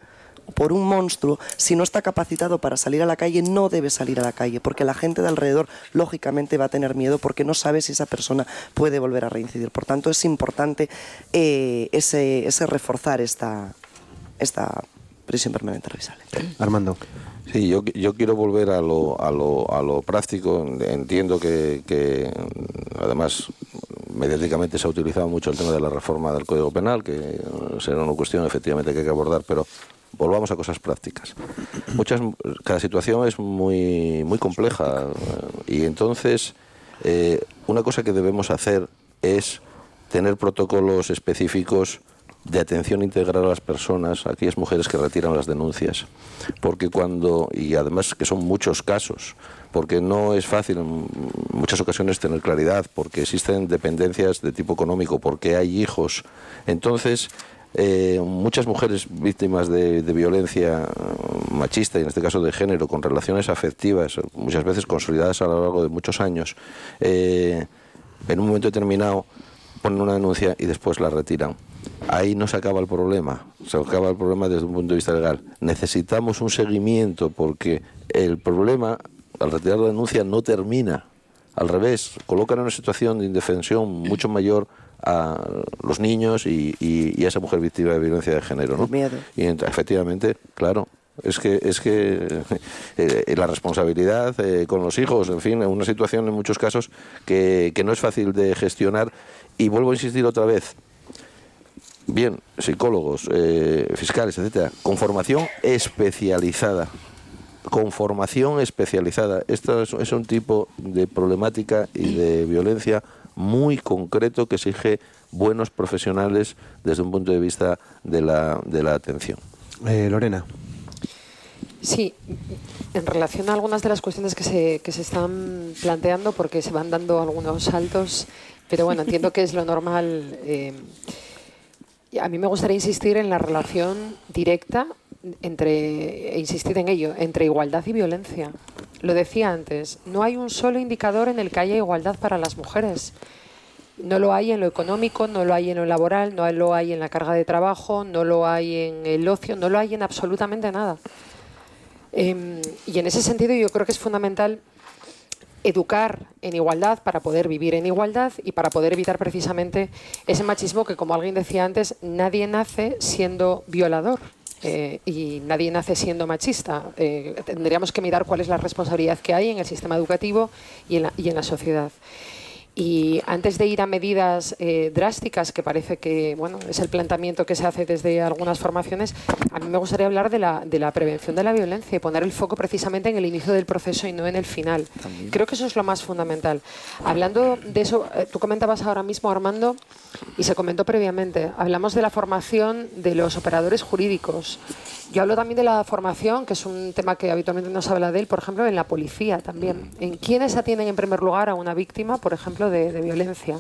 por un monstruo, si no está capacitado para salir a la calle, no debe salir a la calle, porque la gente de alrededor, lógicamente, va a tener miedo porque no sabe si esa persona puede volver a reincidir. Por tanto, es importante eh, ese, ese, reforzar esta, esta prisión permanente revisable. Armando. Sí, yo, yo quiero volver a lo, a lo, a lo práctico. Entiendo que, que, además, mediáticamente se ha utilizado mucho el tema de la reforma del Código Penal, que será una cuestión efectivamente que hay que abordar, pero volvamos a cosas prácticas. Muchas, cada situación es muy, muy compleja eh, y entonces eh, una cosa que debemos hacer es tener protocolos específicos de atención integral a las personas, a aquellas mujeres que retiran las denuncias. Porque cuando, y además que son muchos casos, porque no es fácil en muchas ocasiones tener claridad, porque existen dependencias de tipo económico, porque hay hijos. Entonces, eh, muchas mujeres víctimas de, violencia machista y en este caso de género con relaciones afectivas muchas veces consolidadas a lo largo de muchos años eh, en un momento determinado ponen una denuncia y después la retiran. Ahí no se acaba el problema se acaba el problema desde un punto de vista legal. Necesitamos un seguimiento porque el problema al retirar la denuncia no termina. Al revés colocan en una situación de indefensión mucho mayor a los niños y, a esa mujer víctima de violencia de género. ¿no? Y efectivamente, claro, es que es que [laughs] eh, la responsabilidad eh, con los hijos, en fin, una situación en muchos casos que, que no es fácil de gestionar. Y vuelvo a insistir otra vez, bien, psicólogos, eh, fiscales, etcétera, con formación especializada. Con formación especializada. Esto es un tipo de problemática y de violencia muy concreto que exige buenos profesionales desde un punto de vista de la, de la atención. Eh, Lorena. Sí, en relación a algunas de las cuestiones que se, que se están planteando, porque se van dando algunos saltos, pero bueno, entiendo que es lo normal. Eh, a mí me gustaría insistir en la relación directa entre, insistir en ello, entre igualdad y violencia. Lo decía antes, no hay un solo indicador en el que haya igualdad para las mujeres. No lo hay en lo económico, no lo hay en lo laboral, no lo hay en la carga de trabajo, no lo hay en el ocio, no lo hay en absolutamente nada. Em, y en ese sentido yo creo que es fundamental educar en igualdad para poder vivir en igualdad y para poder evitar precisamente ese machismo que, como alguien decía antes, nadie nace siendo violador. Eh, y nadie nace siendo machista. Eh, tendríamos que mirar cuál es la responsabilidad que hay en el sistema educativo y en la, y en la sociedad. Y antes de ir a medidas eh, drásticas, que parece que bueno, es el planteamiento que se hace desde algunas formaciones, a mí me gustaría hablar de la, de la prevención de la violencia y poner el foco precisamente en el inicio del proceso y no en el final. Creo que eso es lo más fundamental. Hablando de eso, eh, tú comentabas ahora mismo, Armando, y se comentó previamente, hablamos de la formación de los operadores jurídicos. Yo hablo también de la formación, que es un tema que habitualmente no se habla de él, por ejemplo, en la policía también. ¿En quiénes atienden en primer lugar a una víctima, por ejemplo, de, violencia?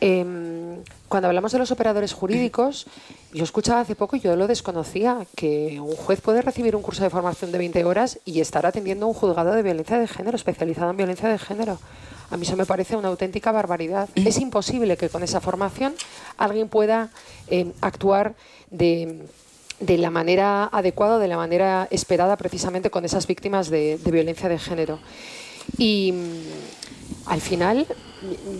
Em, cuando hablamos de los operadores jurídicos, yo escuchaba hace poco y yo lo desconocía, que un juez puede recibir un curso de formación de 20 horas y estar atendiendo un juzgado de violencia de género, especializado en violencia de género. A mí eso me parece una auténtica barbaridad. Es imposible que con esa formación alguien pueda em, actuar de de la manera adecuada, de la manera esperada precisamente con esas víctimas de, violencia de género. Y mm, al final,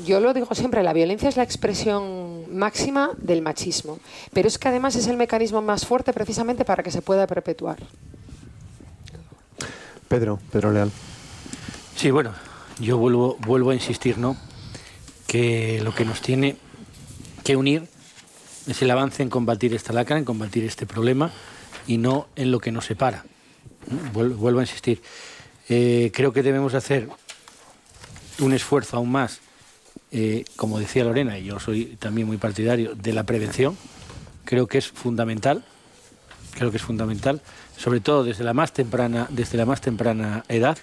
yo lo digo siempre, la violencia es la expresión máxima del machismo, pero es que además es el mecanismo más fuerte precisamente para que se pueda perpetuar. Pedro, Pedro Leal. Sí, bueno, yo vuelvo, vuelvo a insistir, ¿no? Que lo que nos tiene que unir es el avance en combatir esta lacra, en combatir este problema y no en lo que nos separa. Vuelvo, a insistir. Eh, creo que debemos hacer un esfuerzo aún más, eh, como decía Lorena, y yo soy también muy partidario, de la prevención. Creo que es fundamental, creo que es fundamental, sobre todo desde la más temprana, desde la más temprana edad.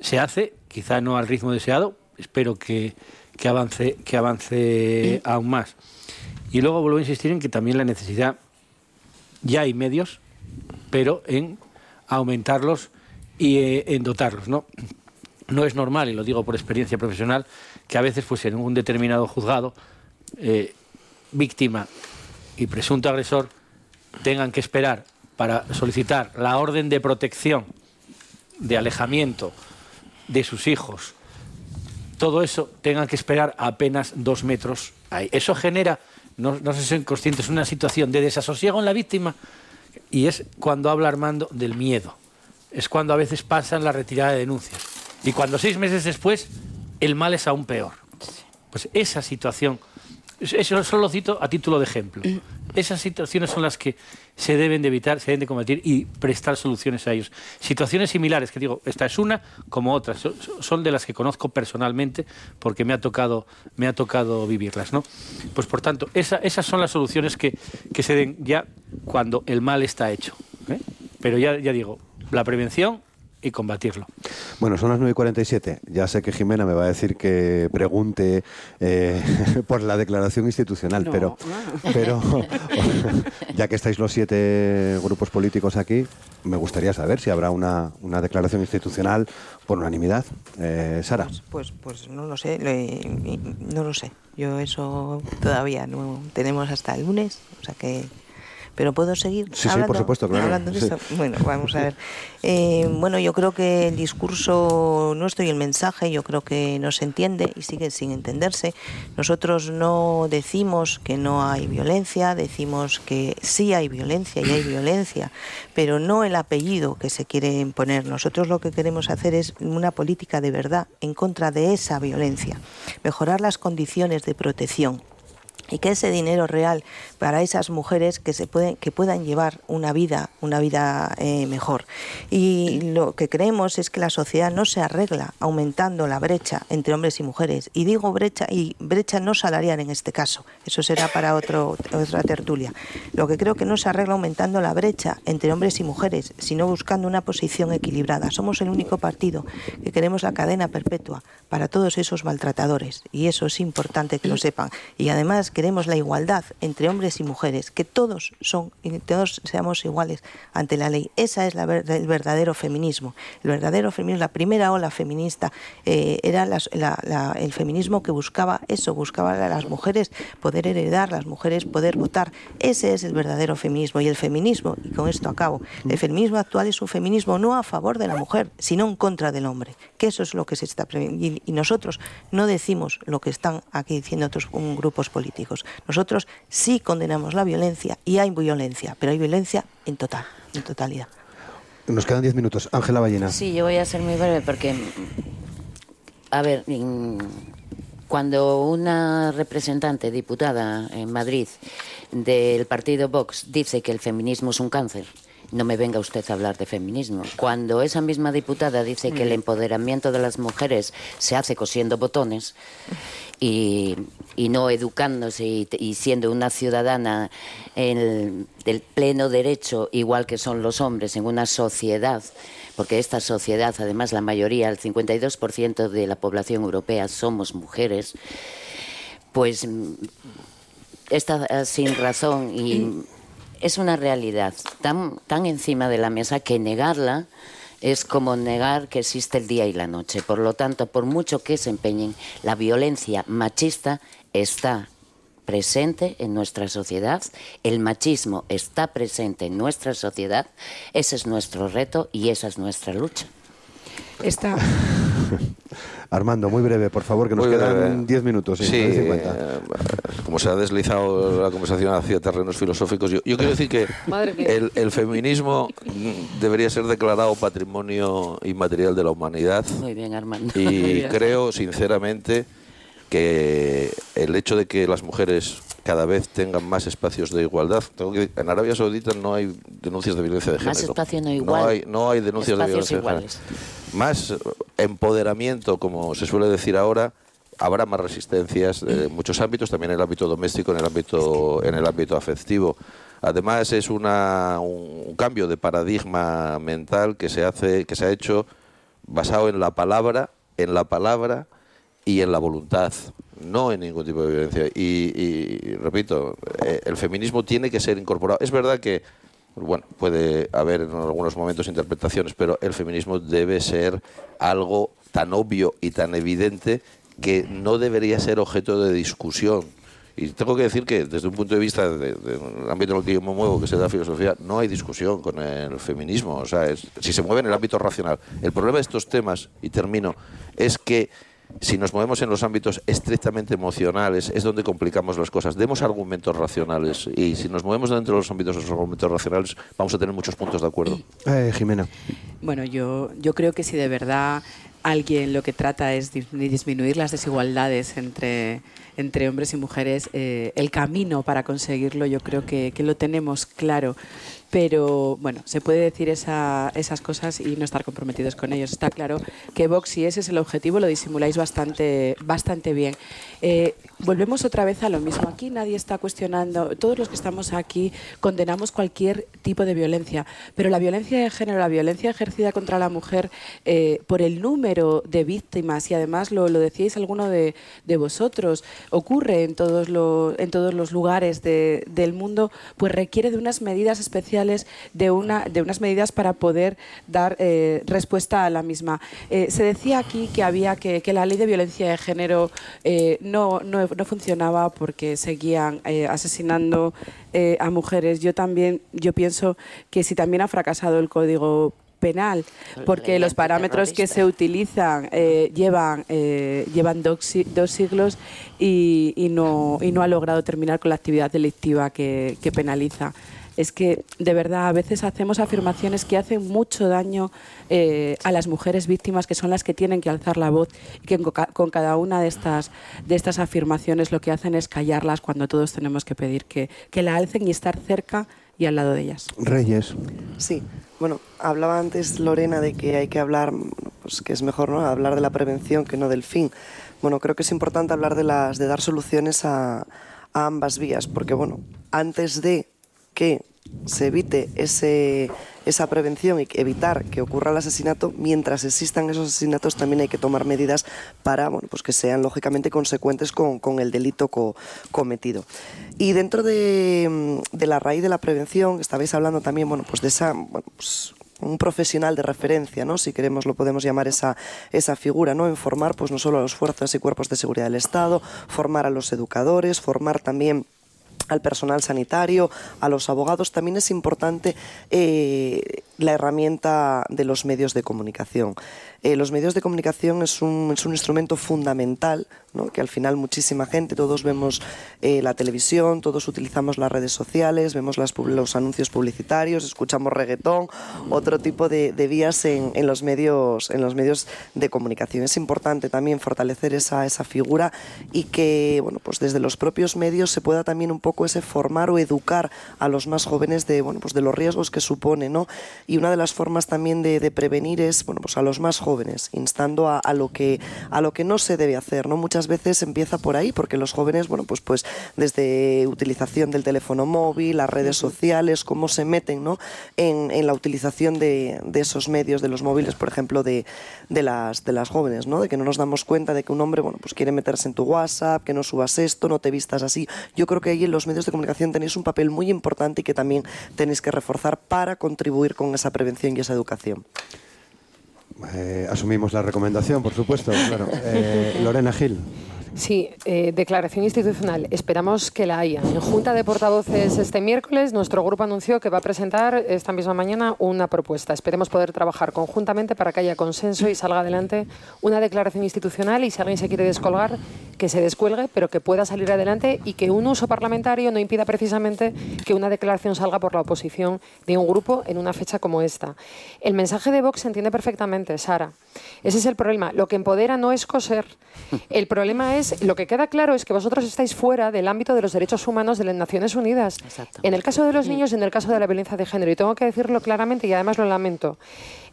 Se hace, quizá no al ritmo deseado, espero que, que avance, que avance aún más. Y luego vuelvo a insistir en que también la necesidad, ya hay medios, pero en aumentarlos y eh, en dotarlos, ¿no? No es normal, y lo digo por experiencia profesional, que a veces pues en un determinado juzgado, eh, víctima y presunto agresor tengan que esperar para solicitar la orden de protección, de alejamiento de sus hijos, todo eso tengan que esperar apenas dos metros ahí. Eso genera no, no sé si son conscientes, es una situación de desasosiego en la víctima y es cuando habla Armando del miedo. Es cuando a veces pasan la retirada de denuncias. Y cuando seis meses después el mal es aún peor. Pues esa situación, eso solo lo cito a título de ejemplo, esas situaciones son las que se deben de evitar, se deben de combatir y prestar soluciones a ellos. Situaciones similares, que digo, esta es una como otras, son de las que conozco personalmente porque me ha tocado, me ha tocado vivirlas, ¿no? Pues por tanto, esas son las soluciones que, se den ya cuando el mal está hecho. ¿eh? Pero ya digo, la prevención y combatirlo. Bueno, son las 9.47. Ya sé que Jimena me va a decir que pregunte eh, [laughs] por la declaración institucional, pero, pero [laughs] ya que estáis los siete grupos políticos aquí, me gustaría saber si habrá una, una declaración institucional por unanimidad. Eh, Sara. Pues, pues, pues, no lo sé, no lo sé. Yo eso todavía no tenemos hasta el lunes, o sea que pero puedo seguir sí, sí, por supuesto, hablando de Bueno, vamos a ver. [laughs] Eh, bueno, yo creo que el discurso nuestro y el mensaje, yo creo que no se entiende y sigue sin entenderse. Nosotros no decimos que no hay violencia, decimos que sí hay violencia y hay violencia, pero no el apellido que se quiere imponer. Nosotros lo que queremos hacer es una política de verdad en contra de esa violencia, mejorar las condiciones de protección y que ese dinero real para esas mujeres que se pueden que puedan llevar una vida una vida eh, mejor. Y lo que creemos es que la sociedad no se arregla aumentando la brecha entre hombres y mujeres. Y digo brecha y brecha no salarial en este caso eso será para otro, otra tertulia. Lo que creo que no se arregla aumentando la brecha entre hombres y mujeres sino buscando una posición equilibrada. Somos el único partido que queremos la cadena perpetua para todos esos maltratadores y eso es importante que lo sepan. Y además queremos la igualdad entre hombres y mujeres, que todos son todos seamos iguales ante la ley. Esa es el verdadero feminismo. El verdadero feminismo, la primera ola feminista eh, era el feminismo que buscaba eso, buscaba a las mujeres poder heredar, las mujeres poder votar. Ese es el verdadero feminismo. Y el feminismo, y con esto acabo, el feminismo actual es un feminismo no a favor de la mujer, sino en contra del hombre. Que eso es lo que se está y, y nosotros no decimos lo que están aquí diciendo otros grupos políticos. Nosotros sí condenamos la violencia y hay violencia, pero hay violencia en total, en totalidad. Nos quedan diez minutos. Ángela Ballena. Sí, yo voy a ser muy breve porque, a ver, cuando una representante, diputada en Madrid del partido Vox dice que el feminismo es un cáncer, no me venga usted a hablar de feminismo. Cuando esa misma diputada dice que el empoderamiento de las mujeres se hace cosiendo botones y, no educándose y, siendo una ciudadana del pleno derecho, igual que son los hombres, en una sociedad, porque esta sociedad, además la mayoría, el 52% de la población europea somos mujeres, pues mm, está sin razón y es una realidad tan, tan encima de la mesa que negarla es como negar que existe el día y la noche. Por lo tanto, por mucho que se empeñen, la violencia machista está presente en nuestra sociedad, el machismo está presente en nuestra sociedad, ese es nuestro reto y esa es nuestra lucha. Está. [laughs] Armando, muy breve, por favor, que nos quedan 10 minutos. Sí, eh, como se ha deslizado la conversación hacia terrenos filosóficos, yo, quiero decir que [laughs] el, feminismo debería ser declarado patrimonio inmaterial de la humanidad. Muy bien, Armando. Y [laughs] creo, sinceramente, que el hecho de que las mujeres cada vez tengan más espacios de igualdad. Tengo que, en Arabia Saudita no hay denuncias de violencia de género. Más espacio no igual. No hay, no hay denuncias de violencia de género. Más empoderamiento, como se suele decir ahora, habrá más resistencias en muchos ámbitos, también en el ámbito doméstico, en el ámbito, en el ámbito afectivo. Además es una, un cambio de paradigma mental que se hace, que se ha hecho basado en la palabra, en la palabra y en la voluntad, no en ningún tipo de violencia. Y, repito, eh, el feminismo tiene que ser incorporado. Es verdad que bueno, puede haber en algunos momentos interpretaciones, pero el feminismo debe ser algo tan obvio y tan evidente que no debería ser objeto de discusión. Y tengo que decir que desde un punto de vista del ámbito en el que yo me muevo, que es la filosofía, no hay discusión con el feminismo. O sea, si se mueve en el ámbito racional. El problema de estos temas, y termino, es que si nos movemos en los ámbitos estrictamente emocionales, es donde complicamos las cosas. Demos argumentos racionales y si nos movemos dentro de los ámbitos de los argumentos racionales, vamos a tener muchos puntos de acuerdo. [clears throat] Eh, Jimena. Bueno, yo, yo creo que si de verdad alguien lo que trata es disminuir las desigualdades entre, entre hombres y mujeres, eh, el camino para conseguirlo yo creo que, lo tenemos claro pero bueno, se puede decir esa, esas cosas y no estar comprometidos con ellos. Está claro que Vox, si ese es el objetivo, lo disimuláis bastante, bastante bien. Eh, volvemos otra vez a lo mismo. Aquí nadie está cuestionando, todos los que estamos aquí condenamos cualquier tipo de violencia, pero la violencia de género, la violencia ejercida contra la mujer eh, por el número de víctimas, y además lo, decíais alguno de, vosotros, ocurre en todos, los, en todos los lugares de, del mundo, pues requiere de unas medidas especiales de, una, de unas medidas para poder dar eh, respuesta a la misma. Eh, se decía aquí que había que, que, la ley de violencia de género eh, no, no, no, funcionaba porque seguían asesinando a mujeres. Yo también yo pienso que si también ha fracasado el código penal, porque los parámetros que se utilizan eh, llevan, eh, llevan dos, dos siglos y, y, no, y no ha logrado terminar con la actividad delictiva que, que penaliza es que de verdad a veces hacemos afirmaciones que hacen mucho daño eh, a las mujeres víctimas, que son las que tienen que alzar la voz y que con cada una de estas, de estas afirmaciones lo que hacen es callarlas cuando todos tenemos que pedir que, que la alcen y estar cerca y al lado de ellas. Reyes. Sí, bueno, hablaba antes Lorena de que hay que hablar, pues que es mejor ¿no? hablar de la prevención que no del fin. Bueno, creo que es importante hablar de las de dar soluciones a, a ambas vías, porque bueno, antes de que se evite ese, esa prevención y evitar que ocurra el asesinato, mientras existan esos asesinatos también hay que tomar medidas para bueno, pues que sean lógicamente consecuentes con, con el delito co, cometido. Y dentro de, de, la raíz de la prevención, estabais hablando también bueno, pues de esa... Pues, un profesional de referencia, ¿no? si queremos lo podemos llamar esa, esa figura, ¿no? en formar pues, no solo a los fuerzas y cuerpos de seguridad del Estado, formar a los educadores, formar también al personal sanitario, a los abogados, también es importante eh, la herramienta de los medios de comunicación. Eh, los medios de comunicación es un, es un instrumento fundamental, que al final muchísima gente, todos vemos eh, la televisión, todos utilizamos las redes sociales, vemos las, los anuncios publicitarios, escuchamos reggaetón, otro tipo de, vías en, en, los medios, en los medios de comunicación. Es importante también fortalecer esa, esa figura y que bueno, pues desde los propios medios se pueda también un poco ese formar o educar a los más jóvenes de, bueno, pues de los riesgos que supone. Y una de las formas también de, de prevenir es bueno, pues a los más jóvenes jóvenes, instando a, a, lo que, a lo que no se debe hacer. ¿no? Muchas veces empieza por ahí, porque los jóvenes, bueno, pues, pues desde utilización del teléfono móvil, las redes sociales, cómo se meten ¿no? en, en la utilización de, de, esos medios, de los móviles, por ejemplo, de, de, las, de las jóvenes, ¿no? de que no nos damos cuenta de que un hombre bueno, pues quiere meterse en tu WhatsApp, que no subas esto, no te vistas así. Yo creo que ahí en los medios de comunicación tenéis un papel muy importante y que también tenéis que reforzar para contribuir con esa prevención y esa educación. Eh, asumimos la recomendación, por supuesto. Claro. Eh, Lorena Gil. Sí, eh, declaración institucional. Esperamos que la haya. En Junta de Portavoces este miércoles, nuestro grupo anunció que va a presentar esta misma mañana una propuesta. Esperemos poder trabajar conjuntamente para que haya consenso y salga adelante una declaración institucional y si alguien se quiere descolgar, que se descuelgue, pero que pueda salir adelante y que un uso parlamentario no impida precisamente que una declaración salga por la oposición de un grupo en una fecha como esta. El mensaje de Vox se entiende perfectamente, Sara. Ese es el problema. Lo que empodera no es coser. El problema es lo que queda claro es que vosotros estáis fuera del ámbito de los derechos humanos de las Naciones Unidas. En el caso de los niños y en el caso de la violencia de género. Y tengo que decirlo claramente y además lo lamento.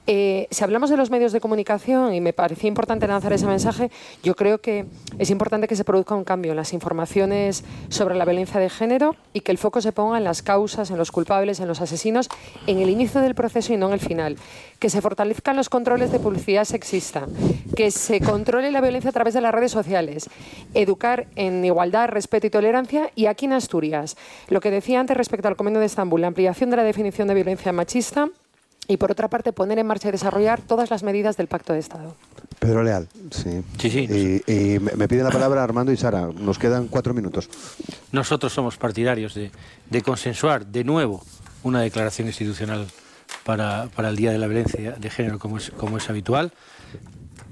Eh, si hablamos de los medios de comunicación, y me parecía importante lanzar ese mensaje, yo creo que es importante que se produzca un cambio en las informaciones sobre la violencia de género y que el foco se ponga en las causas, en los culpables, en los asesinos, en el inicio del proceso y no en el final. Que se fortalezcan los controles de publicidad sexista, que se controle la violencia a través de las redes sociales, educar en igualdad, respeto y tolerancia, y aquí en Asturias, lo que decía antes respecto al Convenio de Estambul, la ampliación de la definición de violencia machista y por otra parte poner en marcha y desarrollar todas las medidas del Pacto de Estado. Pedro Leal, sí. Sí, sí. Y, y me piden la palabra Armando y Sara. Nos quedan cuatro minutos. Nosotros somos partidarios de, de consensuar de nuevo una declaración institucional para, para, el Día de la Violencia de Género, como es, como es habitual,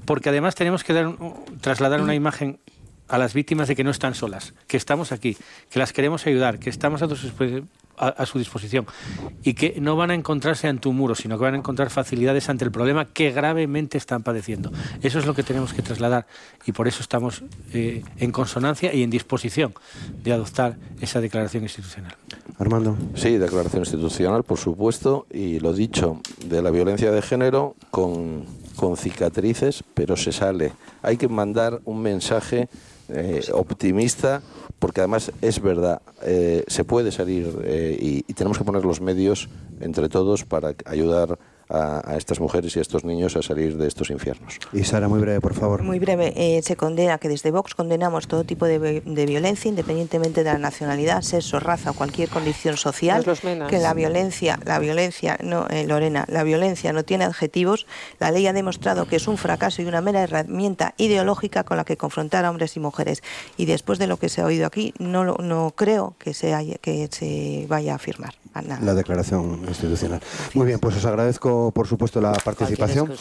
porque además tenemos que dar, trasladar una imagen a las víctimas de que no están solas, que estamos aquí, que las queremos ayudar, que estamos a sus a, su disposición y que no van a encontrarse ante un muro, sino que van a encontrar facilidades ante el problema que gravemente están padeciendo. Eso es lo que tenemos que trasladar y por eso estamos eh, en consonancia y en disposición de adoptar esa declaración institucional. Armando. Sí, declaración institucional, por supuesto, y lo dicho, de la violencia de género con, con cicatrices, pero se sale. Hay que mandar un mensaje eh, optimista, porque además es verdad, eh, se puede salir eh, y, y, tenemos que poner los medios entre todos para ayudar a, estas mujeres y a estos niños a salir de estos infiernos. Y Sara, muy breve, por favor. Muy breve. Eh, se condena que desde Vox condenamos todo tipo de, violencia, independientemente de la nacionalidad, sexo, raza o cualquier condición social. que la violencia, la violencia, no, eh, Lorena, la violencia no tiene adjetivos. La ley ha demostrado que es un fracaso y una mera herramienta ideológica con la que confrontar a hombres y mujeres. Y después de lo que se ha oído aquí, no, no creo que se, haya, que se vaya a firmar. La declaración institucional. Muy bien, pues os agradezco, por supuesto, la participación.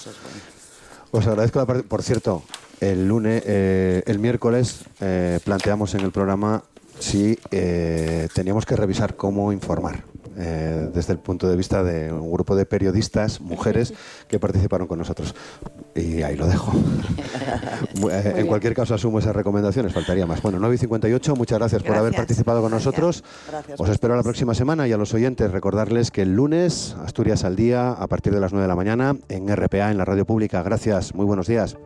Os agradezco la Por cierto, el lunes, eh, el miércoles eh, planteamos en el programa si eh, teníamos que revisar cómo informar. Desde el punto de vista de un grupo de periodistas, mujeres, que participaron con nosotros. Y ahí lo dejo. [laughs] En cualquier caso, asumo esas recomendaciones, faltaría más. Bueno, 9 y 58, muchas gracias, por haber participado con nosotros. Os espero la próxima semana y a los oyentes recordarles que el lunes, Asturias al día, a partir de las 9 de la mañana, en RPA, en la radio pública. Gracias, muy buenos días.